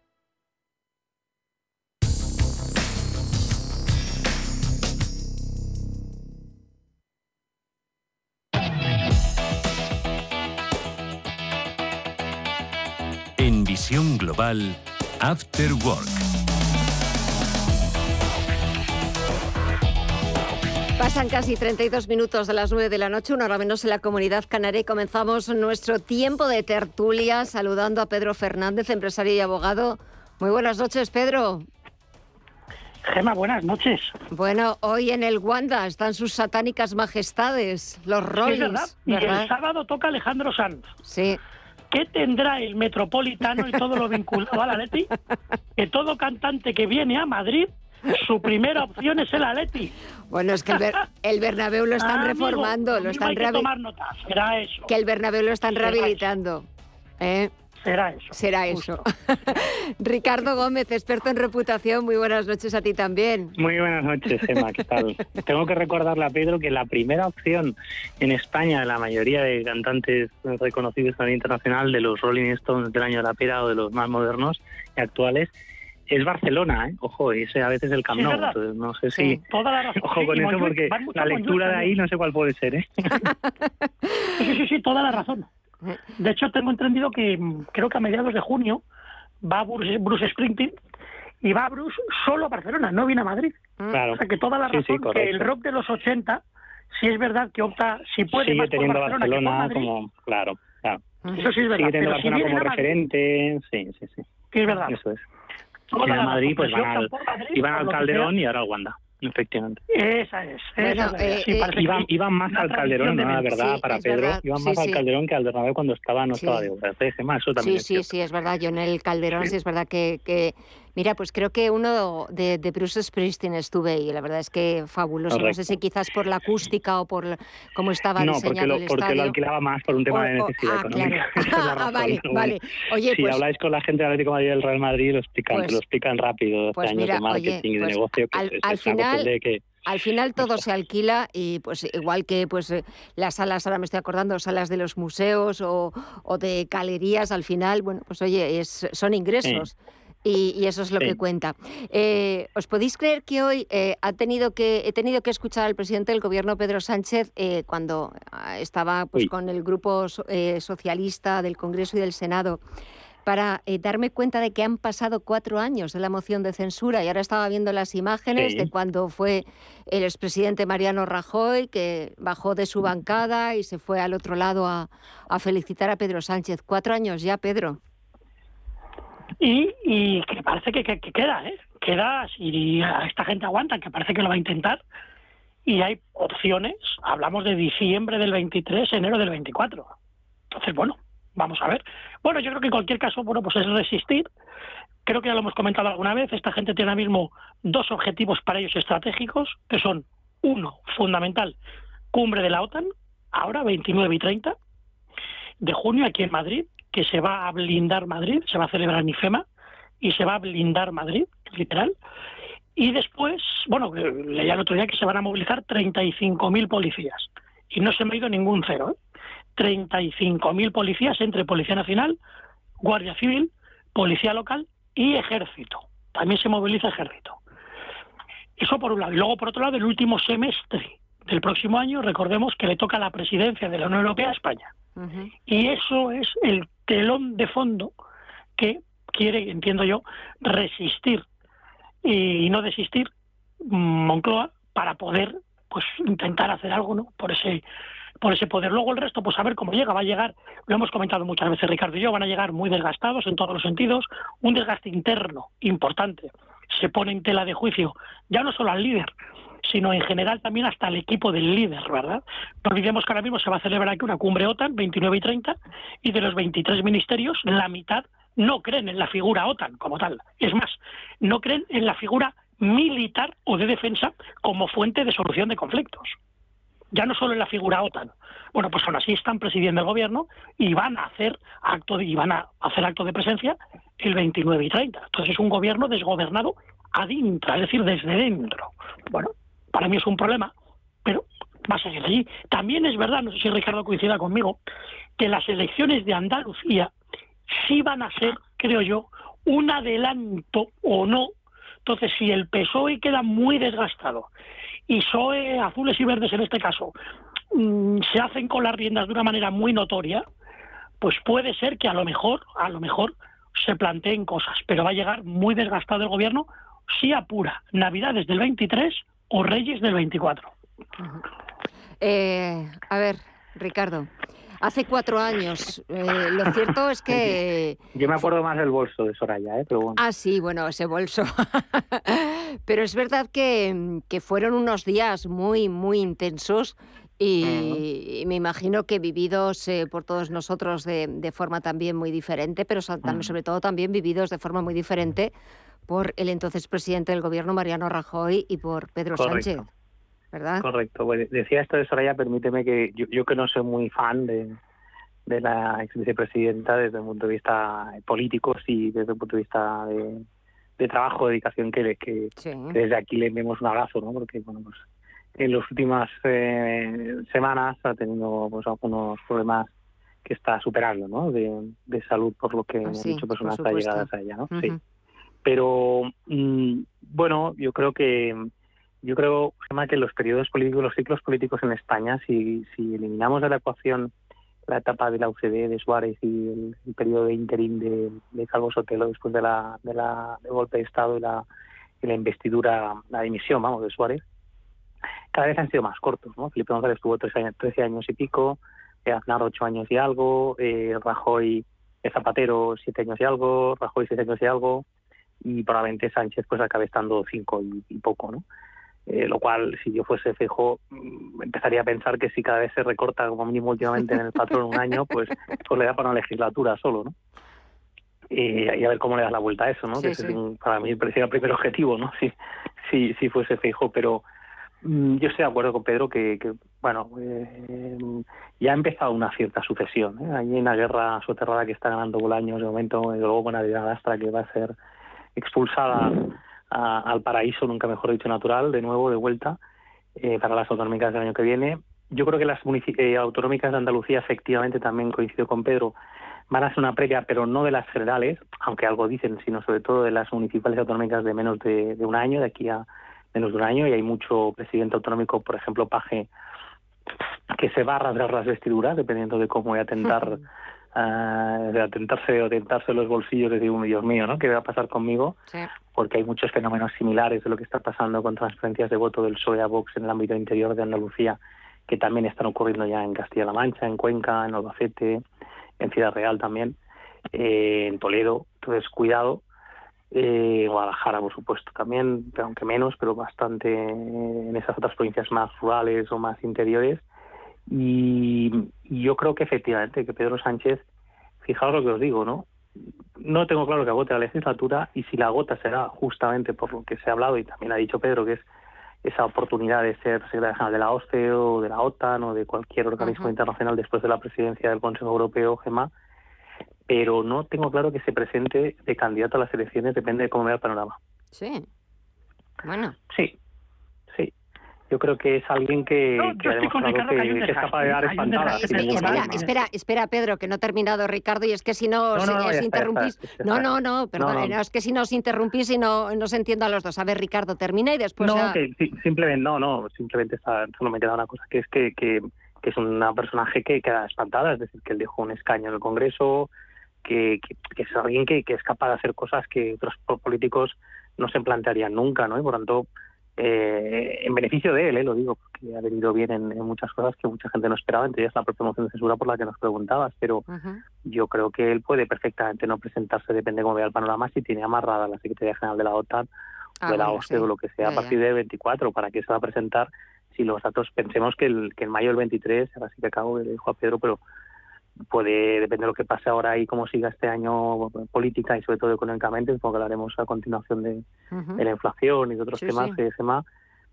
Visión global, After Work. Pasan casi 32 minutos de las 9 de la noche, una hora menos en la comunidad canaria. y Comenzamos nuestro tiempo de tertulia saludando a Pedro Fernández, empresario y abogado. Muy buenas noches, Pedro. Gema, buenas noches. Bueno, hoy en el Wanda están sus satánicas majestades, los Sí, es Rollins. verdad. Y ¿verdad? el sábado toca Alejandro Sanz. Sí. ¿Qué tendrá el Metropolitano y todo lo vinculado al Atleti? Que todo cantante que viene a Madrid, su primera opción es el Atleti. Bueno, es que el, Ber- el Bernabéu lo están Ah, reformando, amigo, lo están hay que rehabi- tomar nota, será eso. que el Bernabéu lo están Será rehabilitando. ¿eh? Será eso. Será eso. (laughs) Ricardo Gómez, experto en reputación, muy buenas noches a ti también. Muy buenas noches, Gemma, ¿qué tal? (laughs) Tengo que recordarle a Pedro que la primera opción en España de la mayoría de cantantes reconocidos a nivel internacional, de los Rolling Stones del año de la pera o de los más modernos y actuales, es Barcelona, ¿eh? Ojo, ese a veces el Camp Nou, entonces no sé Sí, si... toda la razón. (laughs) Ojo Sí, con eso porque la lectura de ahí también. no sé cuál puede ser, ¿eh? Sí, sí, sí, toda la razón. De hecho, tengo entendido que mm, creo que a mediados de junio va Bruce, Bruce Springsteen y va Bruce solo a Barcelona, no viene a Madrid. Claro. O sea que toda la Sí, sí, razón que el rock de los 80, si es verdad que opta, si puede, Sigue más por teniendo Barcelona, que por Barcelona Madrid, como... Claro, claro. Eso sí es verdad, Sigue teniendo si Barcelona vienen como Madrid- referente, sí, sí, sí. Sí, es verdad. Eso es. Toda Si la van a Madrid, razón, pues van si al, iban al que Calderón y ahora al Wanda, efectivamente. Esa es. Esa Bueno, es la verdad. eh, Sí, eh, Iban, más al Calderón, ¿no? La de- verdad, Sí, para Pedro. verdad, Iban sí, más al sí. Calderón que al Bernabéu cuando estaba, no Sí. estaba de. ¿eh, Gemma? Eso también Sí, es sí, cierto. sí, es verdad. Yo en el Calderón sí, es verdad que, que- Mira, pues creo que uno de, de Bruce Springsteen estuve y la verdad es que fabuloso. No sé si quizás por la acústica o por cómo estaba No, diseñado lo, el porque lo estadio. alquilaba más por un tema O- de o- necesidad ah, económica. claro. (laughs) (laughs) Ah, razón, vale, vale. Oye, si pues- habláis con la gente del Atlético de Madrid y del Real Madrid, lo explican, Pues- lo explican rápido. Hace pues años mira, de marketing oye, y de pues negocio, que al- es, al es una final- cuestión de que Al final todo se alquila y pues igual que pues eh, las salas, ahora me estoy acordando, salas de los museos o, de galerías, al final, bueno, pues oye, es, son ingresos. Y, eso es lo que cuenta. Eh, ¿Os podéis creer que hoy eh, ha tenido que, he tenido que escuchar al presidente del gobierno, Pedro Sánchez, cuando ah, estaba pues, con el grupo socialista del Congreso y del Senado? para eh, darme cuenta de que han pasado cuatro años de la moción de censura y ahora estaba viendo las imágenes de cuando fue el expresidente Mariano Rajoy, que bajó de su bancada y se fue al otro lado a, felicitar a Pedro Sánchez. Cuatro años ya, Pedro. Y, y que parece que, queda, ¿eh? Queda, si esta gente aguanta, que parece que lo va a intentar, y hay opciones, hablamos de diciembre del 23, enero del 24. Entonces, bueno, vamos a ver. Bueno, yo creo que en cualquier caso, bueno, pues es resistir. Creo que ya lo hemos comentado alguna vez, esta gente tiene ahora mismo dos objetivos para ellos estratégicos, que son, uno, fundamental, cumbre de la OTAN, ahora 29 y 30 de junio aquí en Madrid, que se va a blindar Madrid, se va a celebrar en IFEMA y se va a blindar Madrid, literal. Y después, bueno, leía el otro día que se van a movilizar 35.000 policías. Y no se me ha ido ningún cero. ¿eh? 35.000 policías entre Policía Nacional, Guardia Civil, Policía Local y Ejército. También se moviliza Ejército. Eso por un lado. Y luego, por otro lado, el último semestre del próximo año, recordemos que le toca la presidencia de la Unión Europea a España. Y eso es el telón de fondo que quiere, entiendo yo, resistir y no desistir Moncloa para poder pues intentar hacer algo ¿no? por ese por ese poder. Luego el resto, pues a ver cómo llega. Va a llegar, lo hemos comentado muchas veces Ricardo y yo, van a llegar muy desgastados en todos los sentidos, un desgaste interno importante. Se pone en tela de juicio ya no solo al líder, sino en general también hasta el equipo del líder, ¿verdad? No olvidemos que ahora mismo se va a celebrar aquí una cumbre OTAN, 29 y 30, y de los 23 ministerios, la mitad no creen en la figura OTAN como tal. Es más, no creen en la figura militar o de defensa como fuente de solución de conflictos ya no solo en la figura OTAN. Bueno, pues aún así están presidiendo el gobierno y van a hacer acto de, y van a hacer acto de presencia el 29 y 30. Entonces es un gobierno desgobernado adintra, es decir, desde dentro. Bueno, para mí es un problema, pero va a seguir allí. También es verdad, no sé si Ricardo coincida conmigo, que las elecciones de Andalucía sí van a ser, creo yo, un adelanto o no. Entonces, si el PSOE queda muy desgastado y SOE, azules y verdes en este caso, mm, se hacen con las riendas de una manera muy notoria, pues puede ser que a lo mejor, a lo mejor se planteen cosas, pero va a llegar muy desgastado el gobierno si apura Navidades del 23 o Reyes del 24. Eh, a ver, Ricardo, hace cuatro años. Eh, lo cierto es que... (laughs) Yo me acuerdo más del bolso de Soraya, ¿eh? Pero bueno. Ah, sí, bueno, ese bolso. (laughs) Pero es verdad que, fueron unos días muy, muy intensos y, me imagino que vividos eh, por todos nosotros de, forma también muy diferente, pero también, sobre todo también vividos de forma muy diferente por el entonces presidente del gobierno, Mariano Rajoy, y por Pedro Sánchez. ¿verdad? Correcto. decía esto de Soraya, permíteme que yo, que no soy muy fan de, de la ex vicepresidenta desde el punto de vista político, sí, desde el punto de vista de, de trabajo, dedicación, que, que, desde aquí le enviamos un abrazo, ¿no? Porque, bueno, pues en las últimas eh, semanas ha tenido pues algunos problemas que está superando, ¿no? De, de salud, por lo que ah, han dicho personas llegadas a ella, ¿no? Sí. Pero, mm, bueno, yo creo que yo creo que los periodos políticos, los ciclos políticos en España, si, si eliminamos de la ecuación la etapa de la UCD de Suárez y el, periodo de interín de, de, Calvo Sotelo después de la, de la golpe de Estado y la, investidura, la dimisión, vamos, de Suárez, cada vez han sido más cortos, ¿no? Felipe González estuvo 13 años, 13 años y pico, eh, Aznar 8 años y algo, eh, Rajoy Zapatero 7 años y algo, Rajoy 6 años y algo, y probablemente Sánchez pues acabe estando 5 y, y, poco, ¿no? Eh, lo cual, si yo fuese fijo, mm, empezaría a pensar que si cada vez se recorta como mínimo últimamente en el patrón un año, pues, pues le da para una legislatura solo, ¿no? Y, a ver cómo le das la vuelta a eso, ¿no? que para mí parecía el primer objetivo, ¿no? Si, si, si fuese fijo, pero mm, yo estoy de acuerdo con Pedro que, bueno, eh, ya ha empezado una cierta sucesión. ¿eh? Hay una guerra soterrada que está ganando Bolaños de momento, y luego con Adriana Lastra que va a ser expulsada al paraíso, nunca mejor dicho, natural, de nuevo, de vuelta, eh, para las autonómicas del año que viene. Yo creo que las eh, autonómicas de Andalucía, efectivamente, también coincido con Pedro, van a ser una previa, pero no de las generales, aunque algo dicen, sino sobre todo de las municipales autonómicas de menos de, un año, de aquí a menos de un año, y hay mucho presidente autonómico, por ejemplo, Paje, que se va a rasgar las vestiduras, dependiendo de cómo voy a tentar de atentarse o tentarse los bolsillos de decir, Dios mío, ¿no? ¿Qué va a pasar conmigo? Porque hay muchos fenómenos similares de lo que está pasando con transferencias de voto del PSOE a Vox en el ámbito interior de Andalucía, que también están ocurriendo ya en Castilla-La Mancha, en Cuenca, en Albacete, en Ciudad Real también, eh, en Toledo. Entonces, cuidado. Eh, Guadalajara, por supuesto, también, aunque menos, pero bastante en esas otras provincias más rurales o más interiores y, yo creo que efectivamente que Pedro Sánchez, fijaos lo que os digo, ¿no? No tengo claro que agote la legislatura y si la agota será justamente por lo que se ha hablado y también ha dicho Pedro, que es esa oportunidad de ser secretario general de la OSCE o de la OTAN o de cualquier organismo internacional después de la presidencia del Consejo Europeo, GEMA, pero no tengo claro que se presente de candidato a las elecciones, depende de cómo vea el panorama. Sí. Bueno. Sí, yo creo que es alguien que, ha demostrado que, es capaz de dar espantadas. Espera, espera, espera, Pedro, que no ha terminado Ricardo, y es que si no, os interrumpís... no, no, no, perdón, es que si nos interrumpís y no, no se entienda a los dos. A ver, Ricardo, termina y después... No, que simplemente, no, no, simplemente está, solo me queda una cosa, que es que, que, es una personaje que queda espantada, es decir, que él dejó un escaño en el Congreso, que, que, es alguien que, que es capaz de hacer cosas que otros políticos no se plantearían nunca, ¿no? Y por tanto eh, en beneficio de él, eh, lo digo, porque ha venido bien en, muchas cosas que mucha gente no esperaba, entre ellas la propia moción de censura por la que nos preguntabas, pero yo creo que él puede perfectamente no presentarse, depende cómo vea el panorama, si tiene amarrada la Secretaría General de la OTAN o de la OSCE o lo que sea a partir de 24, para que se va a presentar si los datos, pensemos que, el, que en mayo del 23, ahora sí que acabo, le dijo a Pedro, pero puede depender de lo que pase ahora y cómo siga este año política y sobre todo económicamente, porque hablaremos a continuación de, la inflación y de otros temas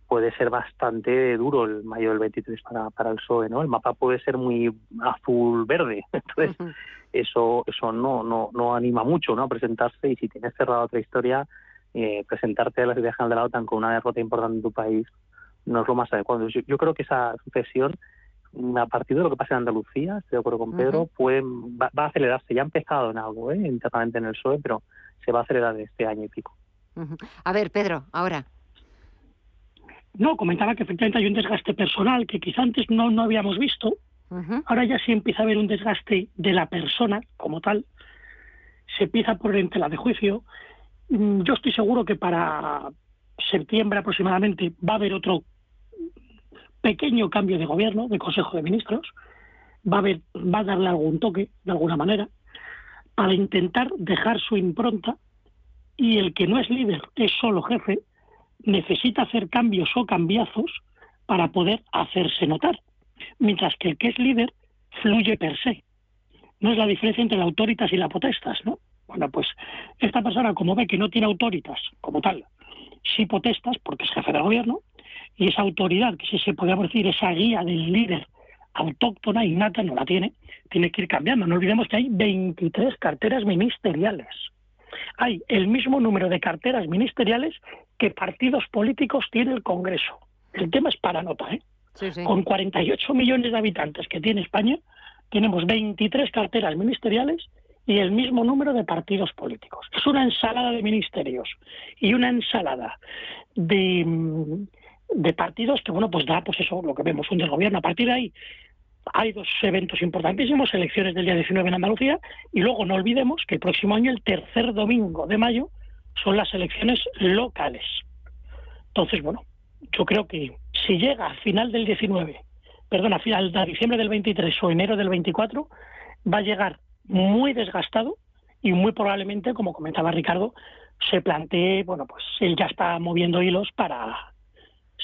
puede ser bastante duro el mayo del 23 para, para el PSOE, ¿no? El mapa puede ser muy azul-verde, (laughs) entonces eso eso no, no no anima mucho, ¿no? A presentarse y si tienes cerrada otra historia, eh, presentarte a la Secretaría General de la OTAN con una derrota importante en tu país no es lo más adecuado. Yo, yo creo que esa sucesión a partir de lo que pasa en Andalucía, estoy de acuerdo con Pedro, va, a acelerarse. Ya ha empezado en algo, ¿eh? internamente en el PSOE, pero se va a acelerar este año y pico. A ver, Pedro, ahora. No, comentaba que efectivamente hay un desgaste personal que quizá antes no, no habíamos visto. Ahora ya sí empieza a haber un desgaste de la persona como tal. Se empieza por en tela de juicio. Mm, yo estoy seguro que para septiembre aproximadamente va a haber otro pequeño cambio de gobierno, de Consejo de Ministros, va a, va a darle algún toque, de alguna manera, para intentar dejar su impronta y el que no es líder, es solo jefe, necesita hacer cambios o cambiazos para poder hacerse notar, mientras que el que es líder fluye per se. No es la diferencia entre la autoritas y la potestas, ¿no? Bueno, pues esta persona, como ve que no tiene autoritas como tal, sí potestas, porque es jefe de gobierno, y esa autoridad, que si se podría decir, esa guía del líder autóctona, innata, no la tiene, tiene que ir cambiando. No olvidemos que hay 23 carteras ministeriales. Hay el mismo número de carteras ministeriales que partidos políticos tiene el Congreso. El tema es para nota, ¿eh? Con 48 millones de habitantes que tiene España, tenemos 23 carteras ministeriales y el mismo número de partidos políticos. Es una ensalada de ministerios y una ensalada de mm, de partidos que, bueno, pues da, pues eso, lo que vemos, un desgobierno. A partir de ahí hay dos eventos importantísimos, elecciones del día 19 en Andalucía, y luego no olvidemos que el próximo año, el tercer domingo de mayo, son las elecciones locales. Entonces, bueno, yo creo que si llega a final del 19, perdón, a final de diciembre del 23 o enero del 24, va a llegar muy desgastado y muy probablemente, como comentaba Ricardo, se plantee, bueno, pues él ya está moviendo hilos para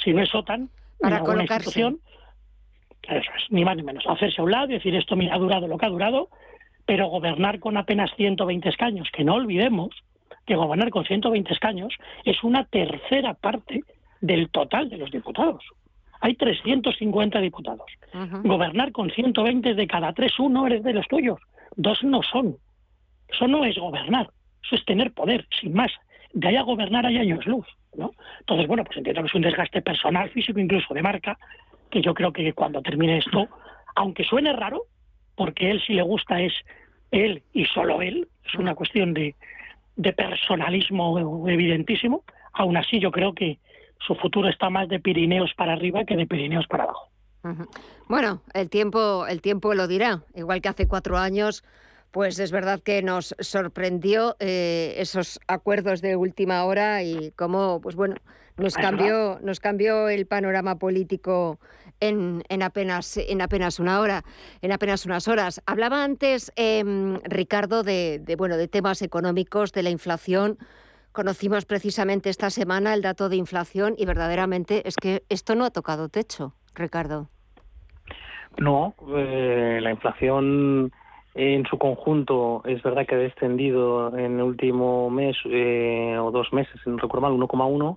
si no es OTAN, para colocarse. Institución, eso es, ni más ni menos, hacerse a un lado y decir esto mira, ha durado lo que ha durado, pero gobernar con apenas 120 escaños, que no olvidemos que gobernar con 120 escaños es una tercera parte del total de los diputados. Hay 350 diputados. Gobernar con 120 de cada tres, uno eres de los tuyos, dos no son. Eso no es gobernar, eso es tener poder, sin más. de ahí a gobernar hay años luz, Entonces, bueno, pues entiendo que es un desgaste personal, físico, incluso de marca, que yo creo que cuando termine esto, aunque suene raro, porque él si le gusta es él y solo él, es una cuestión de, de personalismo evidentísimo, aún así yo creo que su futuro está más de Pirineos para arriba que de Pirineos para abajo. Bueno, el tiempo, el tiempo lo dirá. Igual que hace cuatro años, pues es verdad que nos sorprendió eh, esos acuerdos de última hora y cómo, pues bueno, nos cambió, nos cambió el panorama político en, apenas, en apenas una hora, en apenas unas horas. Hablaba antes em, Ricardo de, de, bueno, de temas económicos, de la inflación. Conocimos precisamente esta semana el dato de inflación y verdaderamente es que esto no ha tocado techo, Ricardo. No, eh, la inflación en su conjunto es verdad que ha descendido en el último mes eh, o dos meses, no recuerdo mal, 1,1,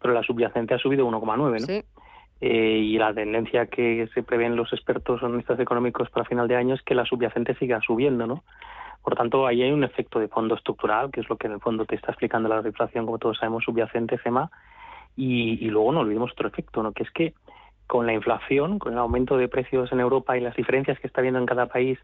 pero la subyacente ha subido 1,9, ¿no? Sí. Eh, y la tendencia que se prevén los expertos analistas económicos para final de año es que la subyacente siga subiendo, ¿no? Por tanto, ahí hay un efecto de fondo estructural, que es lo que en el fondo te está explicando la inflación, como todos sabemos, subyacente, FEMA, y, y luego no olvidemos otro efecto, ¿no? Que es que con la inflación, con el aumento de precios en Europa y las diferencias que está habiendo en cada país,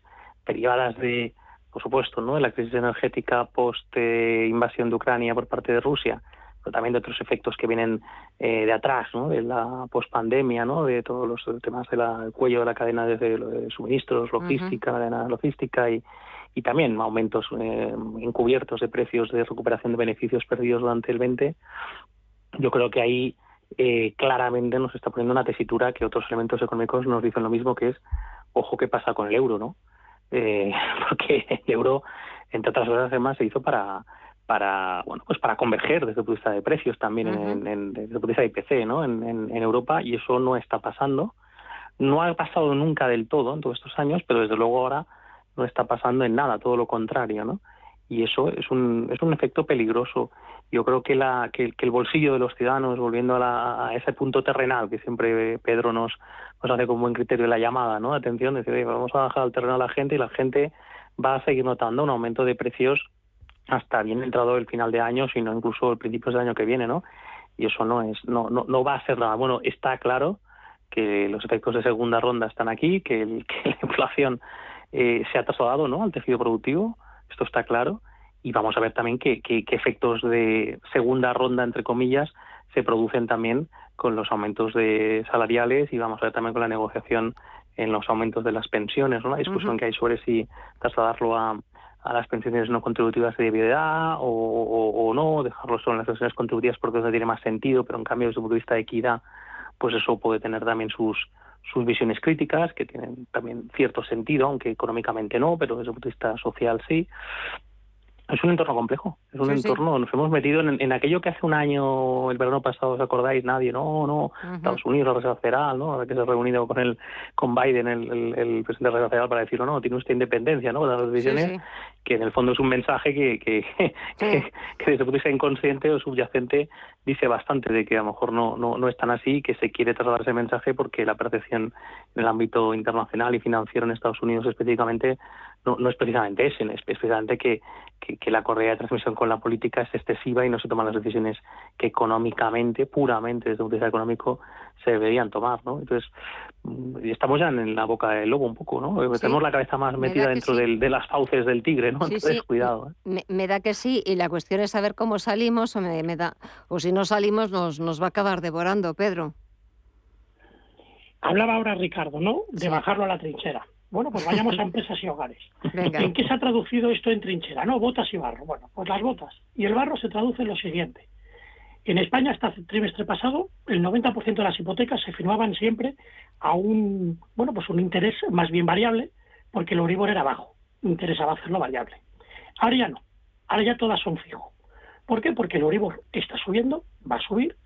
derivadas de, por supuesto, ¿no? de la crisis energética post eh, invasión de Ucrania por parte de Rusia, pero también de otros efectos que vienen eh, de atrás, ¿no? de la pospandemia, ¿no? de todos los temas del cuello de la cadena de, suministros, logística, cadena logística y, y también aumentos eh, encubiertos de precios de recuperación de beneficios perdidos durante el 20. Yo creo que ahí eh, claramente nos está poniendo una tesitura que otros elementos económicos nos dicen lo mismo, que es, ojo, ¿qué pasa con el euro? no eh, (laughs) Porque el euro, entre otras cosas, además, se hizo para para bueno pues para converger desde el punto de vista de precios también en, desde el punto de vista de IPC ¿no? En, en, Europa y eso no está pasando. No ha pasado nunca del todo en todos estos años pero desde luego ahora no está pasando en nada todo lo contrario no y eso es un es un efecto peligroso yo creo que, la, que, el bolsillo de los ciudadanos, volviendo a, ese punto terrenal que siempre Pedro nos, nos hace con buen criterio la llamada, ¿no? Atención, decir, vamos a bajar al terreno a la gente y la gente va a seguir notando un aumento de precios hasta bien entrado el final de año, sino incluso el principio del año que viene, ¿no? Y eso no es, no, no, no va a ser nada. Bueno, está claro que los efectos de segunda ronda están aquí, que, (laughs) la inflación eh, se ha trasladado, ¿no? Al tejido productivo, esto está claro y vamos a ver también qué, qué, efectos de segunda ronda, entre comillas, se producen también con los aumentos de salariales y vamos a ver también con la negociación en los aumentos de las pensiones, ¿no? la discusión que hay sobre si trasladarlo a, a las pensiones no contributivas de viudedad o, o, no, dejarlo solo en las pensiones contributivas porque eso tiene más sentido, pero en cambio desde el punto de vista de equidad, pues eso puede tener también sus, sus visiones críticas, que tienen también cierto sentido, aunque económicamente no, pero desde el punto de vista social sí es un entorno complejo, es un entorno, nos hemos metido en, aquello que hace un año, el verano pasado, ¿os acordáis? Nadie, no, no, Estados Unidos, la Reserva Federal, ¿no? Ahora que se ha reunido con el, con Biden, el, el, presidente de la Reserva Federal, para decir, no, no, tiene usted independencia, ¿no? Las decisiones, que en el fondo es un mensaje que, que, (laughs) que, desde el punto de vista inconsciente o subyacente dice bastante de que a lo mejor no, no, no es tan así, que se quiere trasladar ese mensaje porque la percepción en el ámbito internacional y financiero en Estados Unidos específicamente no, no es precisamente ese, es precisamente que, que, la correa de transmisión con la política es excesiva y no se toman las decisiones que económicamente, puramente desde un punto de vista económico, se deberían tomar, ¿no? Entonces, mm, estamos ya en la boca del lobo un poco, ¿no? Tenemos la cabeza más metida dentro de las fauces del tigre, ¿no? Entonces, cuidado. ¿eh? Me, da que sí, y la cuestión es saber cómo salimos o, me, da, o si no salimos nos, nos va a acabar devorando, Pedro. Hablaba ahora Ricardo, ¿no? De bajarlo a la trinchera. Bueno, pues vayamos a (laughs) empresas y hogares. ¿En qué se ha traducido esto en trinchera? No, botas y barro. Bueno, pues las botas. Y el barro se traduce en lo siguiente. En España, hasta el trimestre pasado, el 90% de las hipotecas se firmaban siempre a un, bueno, pues un interés más bien variable, porque el Euribor era bajo. Interesaba hacerlo variable. Ahora ya no. Ahora ya todas son fijo. ¿Por qué? Porque el Euribor está subiendo, va a subir.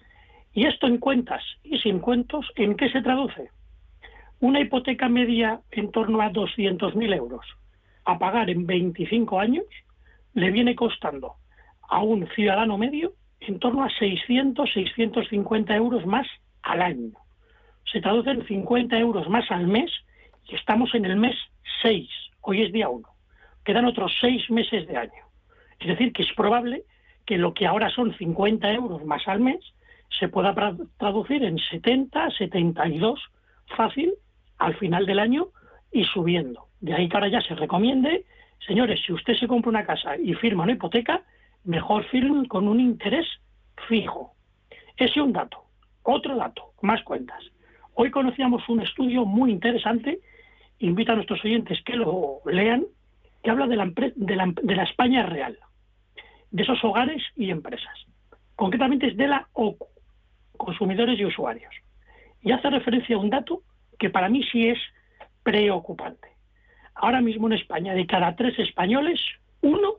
Y esto en cuentas y sin cuentos, ¿en qué se traduce? Una hipoteca media en torno a 200.000 euros a pagar en 25 años le viene costando a un ciudadano medio en torno a 600, 650 euros más al año. Se traduce en 50 euros más al mes y estamos en el mes 6. Hoy es día 1. Quedan otros 6 meses de año. Es decir, que es probable que lo que ahora son 50 euros más al mes se pueda traducir en 70, 72 fácil al final del año y subiendo. De ahí que ahora ya se recomiende, señores, si usted se compra una casa y firma una hipoteca, mejor firme con un interés fijo. Ese es un dato. Otro dato, más cuentas. Hoy conocíamos un estudio muy interesante, invito a nuestros oyentes que lo lean, que habla de la, de la, de la España real, de esos hogares y empresas. Concretamente es de la OCU, consumidores y usuarios. Y hace referencia a un dato que para mí sí es preocupante. Ahora mismo en España, de cada tres españoles, uno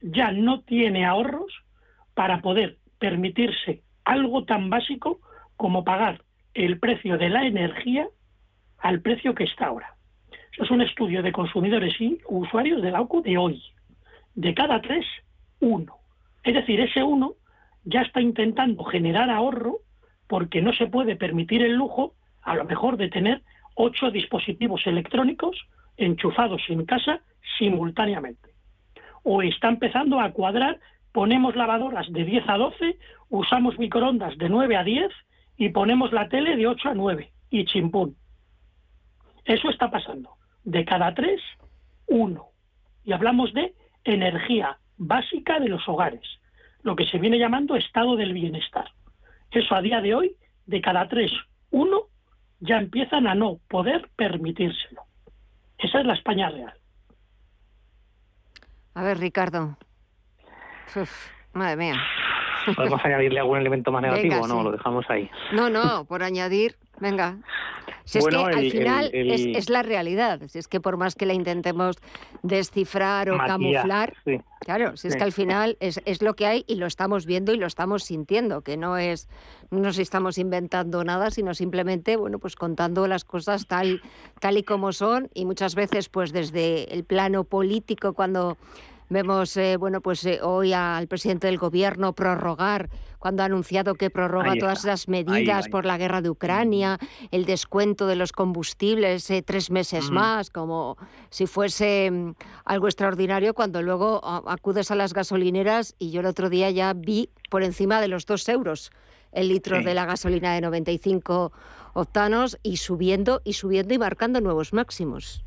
ya no tiene ahorros para poder permitirse algo tan básico como pagar el precio de la energía al precio que está ahora. Eso es un estudio de consumidores y usuarios de la de hoy. De cada tres, uno. Es decir, ese uno ya está intentando generar ahorro porque no se puede permitir el lujo, a lo mejor, de tener ocho dispositivos electrónicos enchufados en casa simultáneamente. O está empezando a cuadrar, ponemos lavadoras de 10 a 12, usamos microondas de 9 a 10 y ponemos la tele de 8 a 9 y chimpún. Eso está pasando. De cada tres, uno. Y hablamos de energía básica de los hogares, lo que se viene llamando estado del bienestar. Eso a día de hoy, de cada tres, uno ya empiezan a no poder permitírselo. Esa es la España real. A ver, Ricardo. madre mía. ¿Podemos (laughs) añadirle algún elemento más negativo o no? Lo dejamos ahí. No, no, por añadir, venga. Si es que al final Es, la realidad. Si es que por más que la intentemos descifrar o camuflar, claro, si es que al final es, es, lo que hay y lo estamos viendo y lo estamos sintiendo, que no es, no nos estamos inventando nada, sino simplemente, bueno, pues contando las cosas tal, tal y como son y muchas veces pues desde el plano político cuando Vemos, eh, bueno, pues eh, hoy al presidente del gobierno prorrogar, cuando ha anunciado que prorroga todas las medidas por la guerra de Ucrania, el descuento de los combustibles eh, tres meses más, como si fuese mm, algo extraordinario, cuando luego acudes a las gasolineras y yo el otro día ya vi por encima de los dos euros el litro de la gasolina de 95 octanos y subiendo y subiendo y marcando nuevos máximos.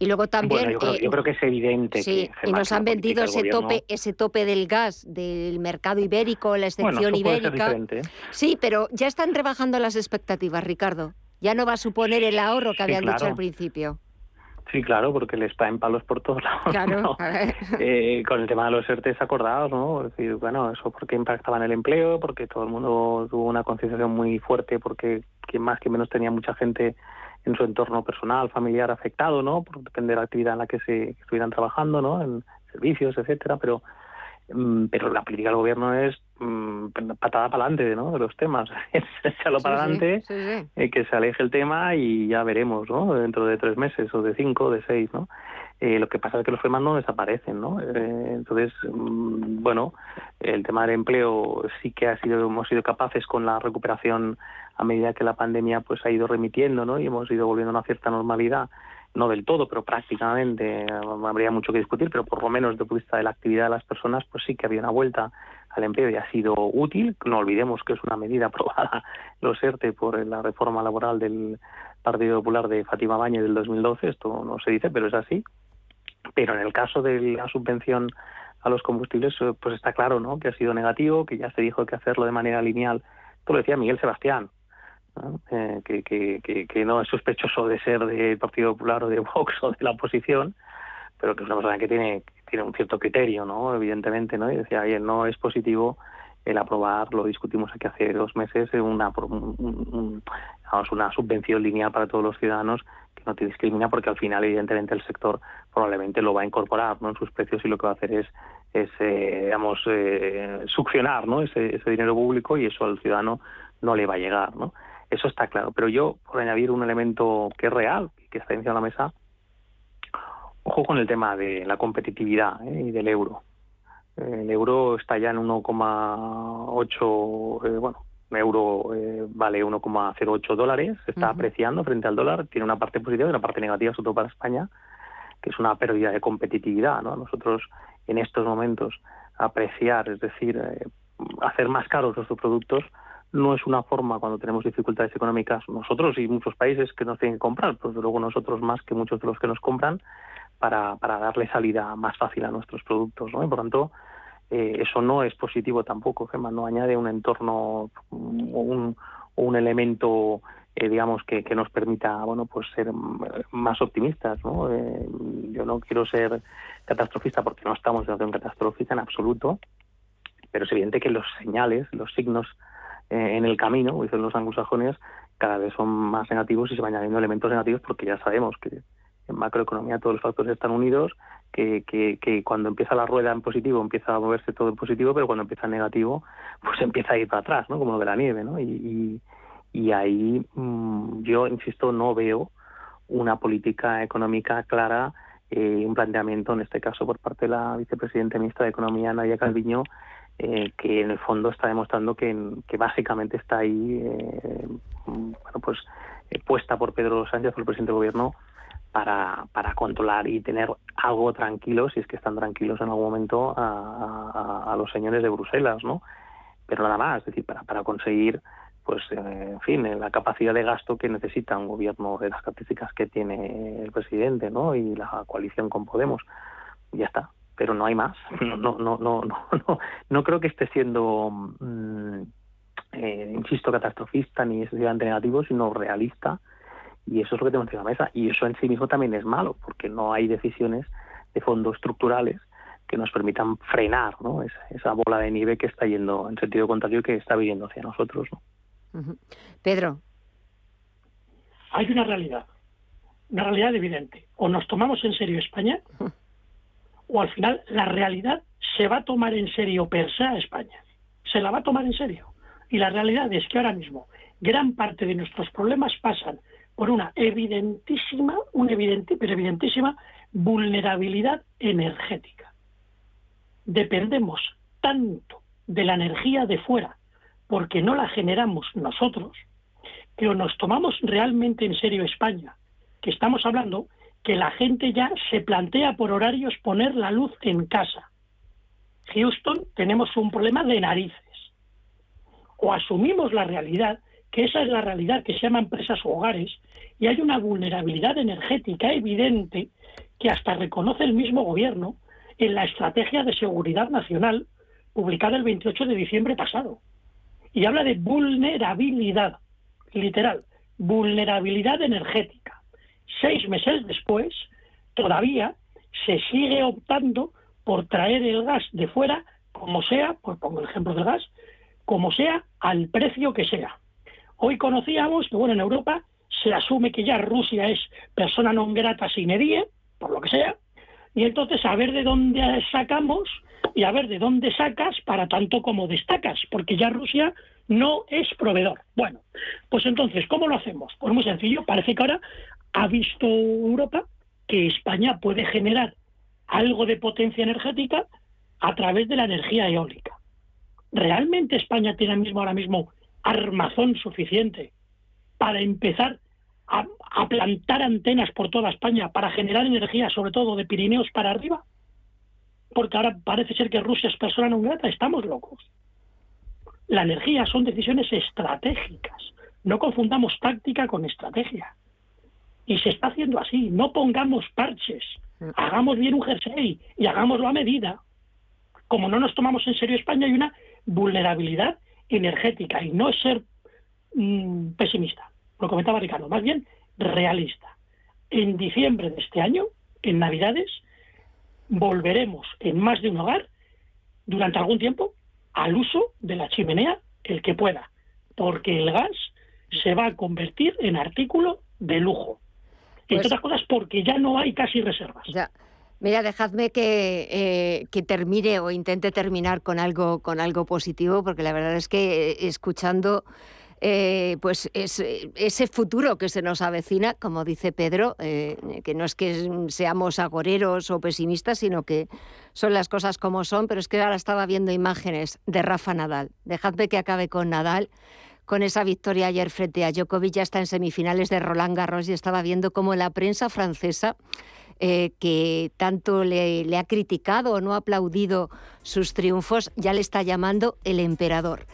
Y luego también... yo, creo, que es evidente sí, y nos han vendido ese tope, ese tope del gas del mercado ibérico, la excepción ibérica. ¿eh? Sí, pero ya están rebajando las expectativas, Ricardo. Ya no va a suponer el ahorro que habían dicho al principio. Sí, claro, porque les en palos por todos lados. (laughs) Claro, eh, con el tema de los ERTES acordados, ¿no? Es decir, bueno, eso porque impactaba en el empleo, porque todo el mundo tuvo una concienciación muy fuerte, porque quien más que menos tenía mucha gente en su entorno personal, familiar afectado, ¿no? Por depender de la actividad en la que se estuvieran trabajando, ¿no? En servicios, etcétera, pero mm, pero la política del gobierno es mm, patada para adelante ¿no? de los temas. (laughs) Echarlo para adelante, eh, que se aleje el tema y ya veremos, ¿no? Dentro de tres meses o de cinco o de seis, ¿no? Eh, lo que pasa es que los temas no desaparecen, ¿no? Eh, entonces, mm, bueno, el tema del empleo sí que ha sido, hemos sido capaces con la recuperación a medida que la pandemia pues ha ido remitiendo, ¿no? Y hemos ido volviendo a una cierta normalidad, no del todo, pero prácticamente habría mucho que discutir, pero por lo menos desde el punto de vista de la actividad de las personas, pues sí que había una vuelta al empleo y ha sido útil. No olvidemos que es una medida (laughs) aprobada, los ERTE, por la reforma laboral del Partido Popular de Fátima Bañez del 2012. Esto no se dice, pero es así. Pero en el caso de la subvención a los combustibles, eh, pues está claro ¿no? que ha sido negativo, que ya se dijo que hacerlo de manera lineal. Esto lo decía Miguel Sebastián, eh, que, no es sospechoso de ser del Partido Popular o de Vox o de la oposición, pero que es una persona que tiene, tiene un cierto criterio, ¿no? evidentemente, ¿no? y decía, ayer no es positivo el aprobar, lo discutimos aquí hace dos meses, una, una subvención lineal para todos los ciudadanos que no te discrimina porque al final evidentemente el sector probablemente lo va a incorporar ¿no? en sus precios y lo que va a hacer es, es eh, digamos, eh, succionar ¿no? ese, ese dinero público y eso al ciudadano no le va a llegar. ¿no? Eso está claro. Pero yo, por añadir un elemento que es real, que está encima de la mesa, ojo con el tema de la competitividad ¿eh? y del euro. El euro está ya en 1,8, eh, bueno, euro eh, vale 1,08 dólares, se está apreciando frente al dólar, tiene una parte positiva y una parte negativa, sobre todo para España, que es una pérdida de competitividad. ¿no? Nosotros en estos momentos apreciar, es decir, eh, hacer más caros nuestros productos no es una forma cuando tenemos dificultades económicas nosotros y muchos países que nos tienen que comprar, pues luego nosotros más que muchos de los que nos compran para, para darle salida más fácil a nuestros productos, ¿no? Y por tanto, eh, eso no es positivo tampoco, Gemma, no añade un entorno o un, un elemento eh, digamos que, que, nos permita bueno pues ser más optimistas ¿no? Eh, yo no quiero ser catastrofista porque no estamos en un catastrofista en absoluto pero es evidente que los señales los signos eh, en el camino como dicen los anglosajones cada vez son más negativos y se van añadiendo elementos negativos porque ya sabemos que en macroeconomía todos los factores están unidos que, que, que, cuando empieza la rueda en positivo empieza a moverse todo en positivo, pero cuando empieza en negativo, pues (laughs) empieza a ir para atrás, ¿no? Como lo de la nieve, ¿no? Y, y ahí mm, yo, insisto, no veo una política económica clara, eh, un planteamiento, en este caso por parte de la vicepresidenta ministra de Economía, Nadia Calviño, eh, que en el fondo está demostrando que, básicamente está ahí, eh, bueno, pues puesta por Pedro Sánchez, por el presidente del gobierno, para, para controlar y tener algo tranquilo, si es que están tranquilos en algún momento, a, a, a los señores de Bruselas, ¿no? Pero nada más, es decir, para, para conseguir pues eh, en fin, la capacidad de gasto que necesita un gobierno de las características que tiene el presidente, ¿no? Y la coalición con Podemos. Ya está, pero no hay más. (laughs) No, no, no, no, no, no, creo que esté siendo, mm, eh, insisto, catastrofista ni excesivamente negativo, sino realista. Y eso es lo que tenemos en la mesa. Y eso en sí mismo también es malo, porque no hay decisiones de fondos estructurales que nos permitan frenar ¿no? esa, esa bola de nieve que está yendo en sentido contrario y que está viniendo hacia nosotros. ¿no? Pedro. Hay una realidad, una realidad evidente. O nos tomamos en serio España, (laughs) o al final la realidad se va a tomar en serio per se a España. Se la va a tomar en serio. Y la realidad es que ahora mismo gran parte de nuestros problemas pasan por una evidentísima, una evidente, pero evidentísima vulnerabilidad energética. Dependemos tanto de la energía de fuera porque no la generamos nosotros, que nos tomamos realmente en serio España, que estamos hablando que la gente ya se plantea por horarios poner la luz en casa. Houston tenemos un problema de narices. O asumimos la realidad, que esa es la realidad que se llama empresas o hogares, y hay una vulnerabilidad energética evidente que hasta reconoce el mismo gobierno en la Estrategia de Seguridad Nacional publicada el 28 de diciembre pasado y habla de vulnerabilidad, literal, vulnerabilidad energética. Seis meses después, todavía se sigue optando por traer el gas de fuera, como sea, pues pongo el ejemplo del gas, como sea, al precio que sea. Hoy conocíamos que, bueno, en Europa se asume que ya Rusia es persona non grata sin edie, por lo que sea, y entonces a ver de dónde sacamos y a ver de dónde sacas para tanto como destacas, porque ya Rusia no es proveedor. Bueno, pues entonces, ¿cómo lo hacemos? Pues muy sencillo, parece que ahora ha visto Europa que España puede generar algo de potencia energética a través de la energía eólica. ¿Realmente España tiene mismo, ahora mismo armazón suficiente para empezar a, a, plantar antenas por toda España para generar energía, sobre todo de Pirineos para arriba? porque ahora parece ser que Rusia es persona no grata, estamos locos. La energía son decisiones estratégicas. No confundamos táctica con estrategia. Y se está haciendo así. No pongamos parches. Hagamos bien un jersey y hagámoslo a medida. Como no nos tomamos en serio España, hay una vulnerabilidad energética y no es ser mmm, pesimista. Lo comentaba Ricardo, más bien realista. En diciembre de este año, en Navidades, volveremos en más de un hogar durante algún tiempo al uso de la chimenea el que pueda, porque el gas se va a convertir en artículo de lujo. Entre otras cosas porque ya no hay casi reservas. Ya. Mira, dejadme que, eh, que, termine o intente terminar con algo, con algo positivo, porque la verdad es que eh, escuchando eh, pues es, ese futuro que se nos avecina, como dice Pedro, eh, que no es que seamos agoreros o pesimistas, sino que son las cosas como son, pero es que ahora estaba viendo imágenes de Rafa Nadal. Dejadme que acabe con Nadal. Con esa victoria ayer frente a Djokovic ya está en semifinales de Roland Garros y estaba viendo cómo la prensa francesa eh, que tanto le, le ha criticado o no ha aplaudido sus triunfos, ya le está llamando el emperador.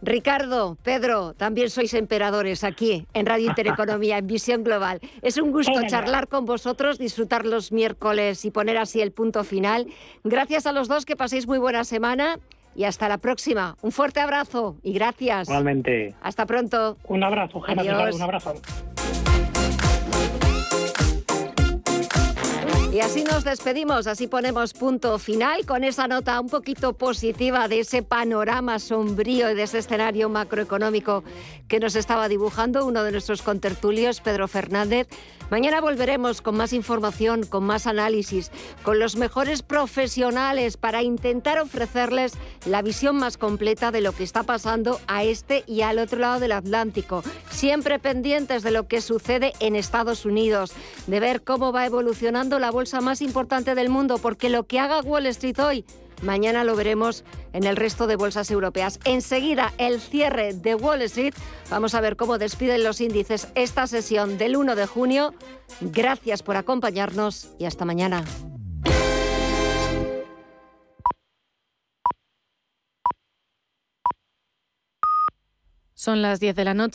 Ricardo, Pedro, también sois emperadores aquí en Radio Intereconomía, en Visión Global. Es un gusto charlar con vosotros, disfrutar los miércoles y poner así el punto final. Gracias a los dos, que paséis muy buena semana y hasta la próxima. Un fuerte abrazo y gracias. Igualmente. Hasta pronto. Un abrazo, Gemma, un abrazo. Y así nos despedimos, así ponemos punto final con esa nota un poquito positiva de ese panorama sombrío y de ese escenario macroeconómico que nos estaba dibujando uno de nuestros contertulios, Pedro Fernández. Mañana volveremos con más información, con más análisis, con los mejores profesionales para intentar ofrecerles la visión más completa de lo que está pasando a este y al otro lado del Atlántico. Siempre pendientes de lo que sucede en Estados Unidos, de ver cómo va evolucionando la bolsa más importante del mundo, porque lo que haga Wall Street hoy Mañana lo veremos en el resto de bolsas europeas. Enseguida, el cierre de Wall Street. Vamos a ver cómo despiden los índices esta sesión del 1 de junio. Gracias por acompañarnos y hasta mañana. Son las 10 de la noche.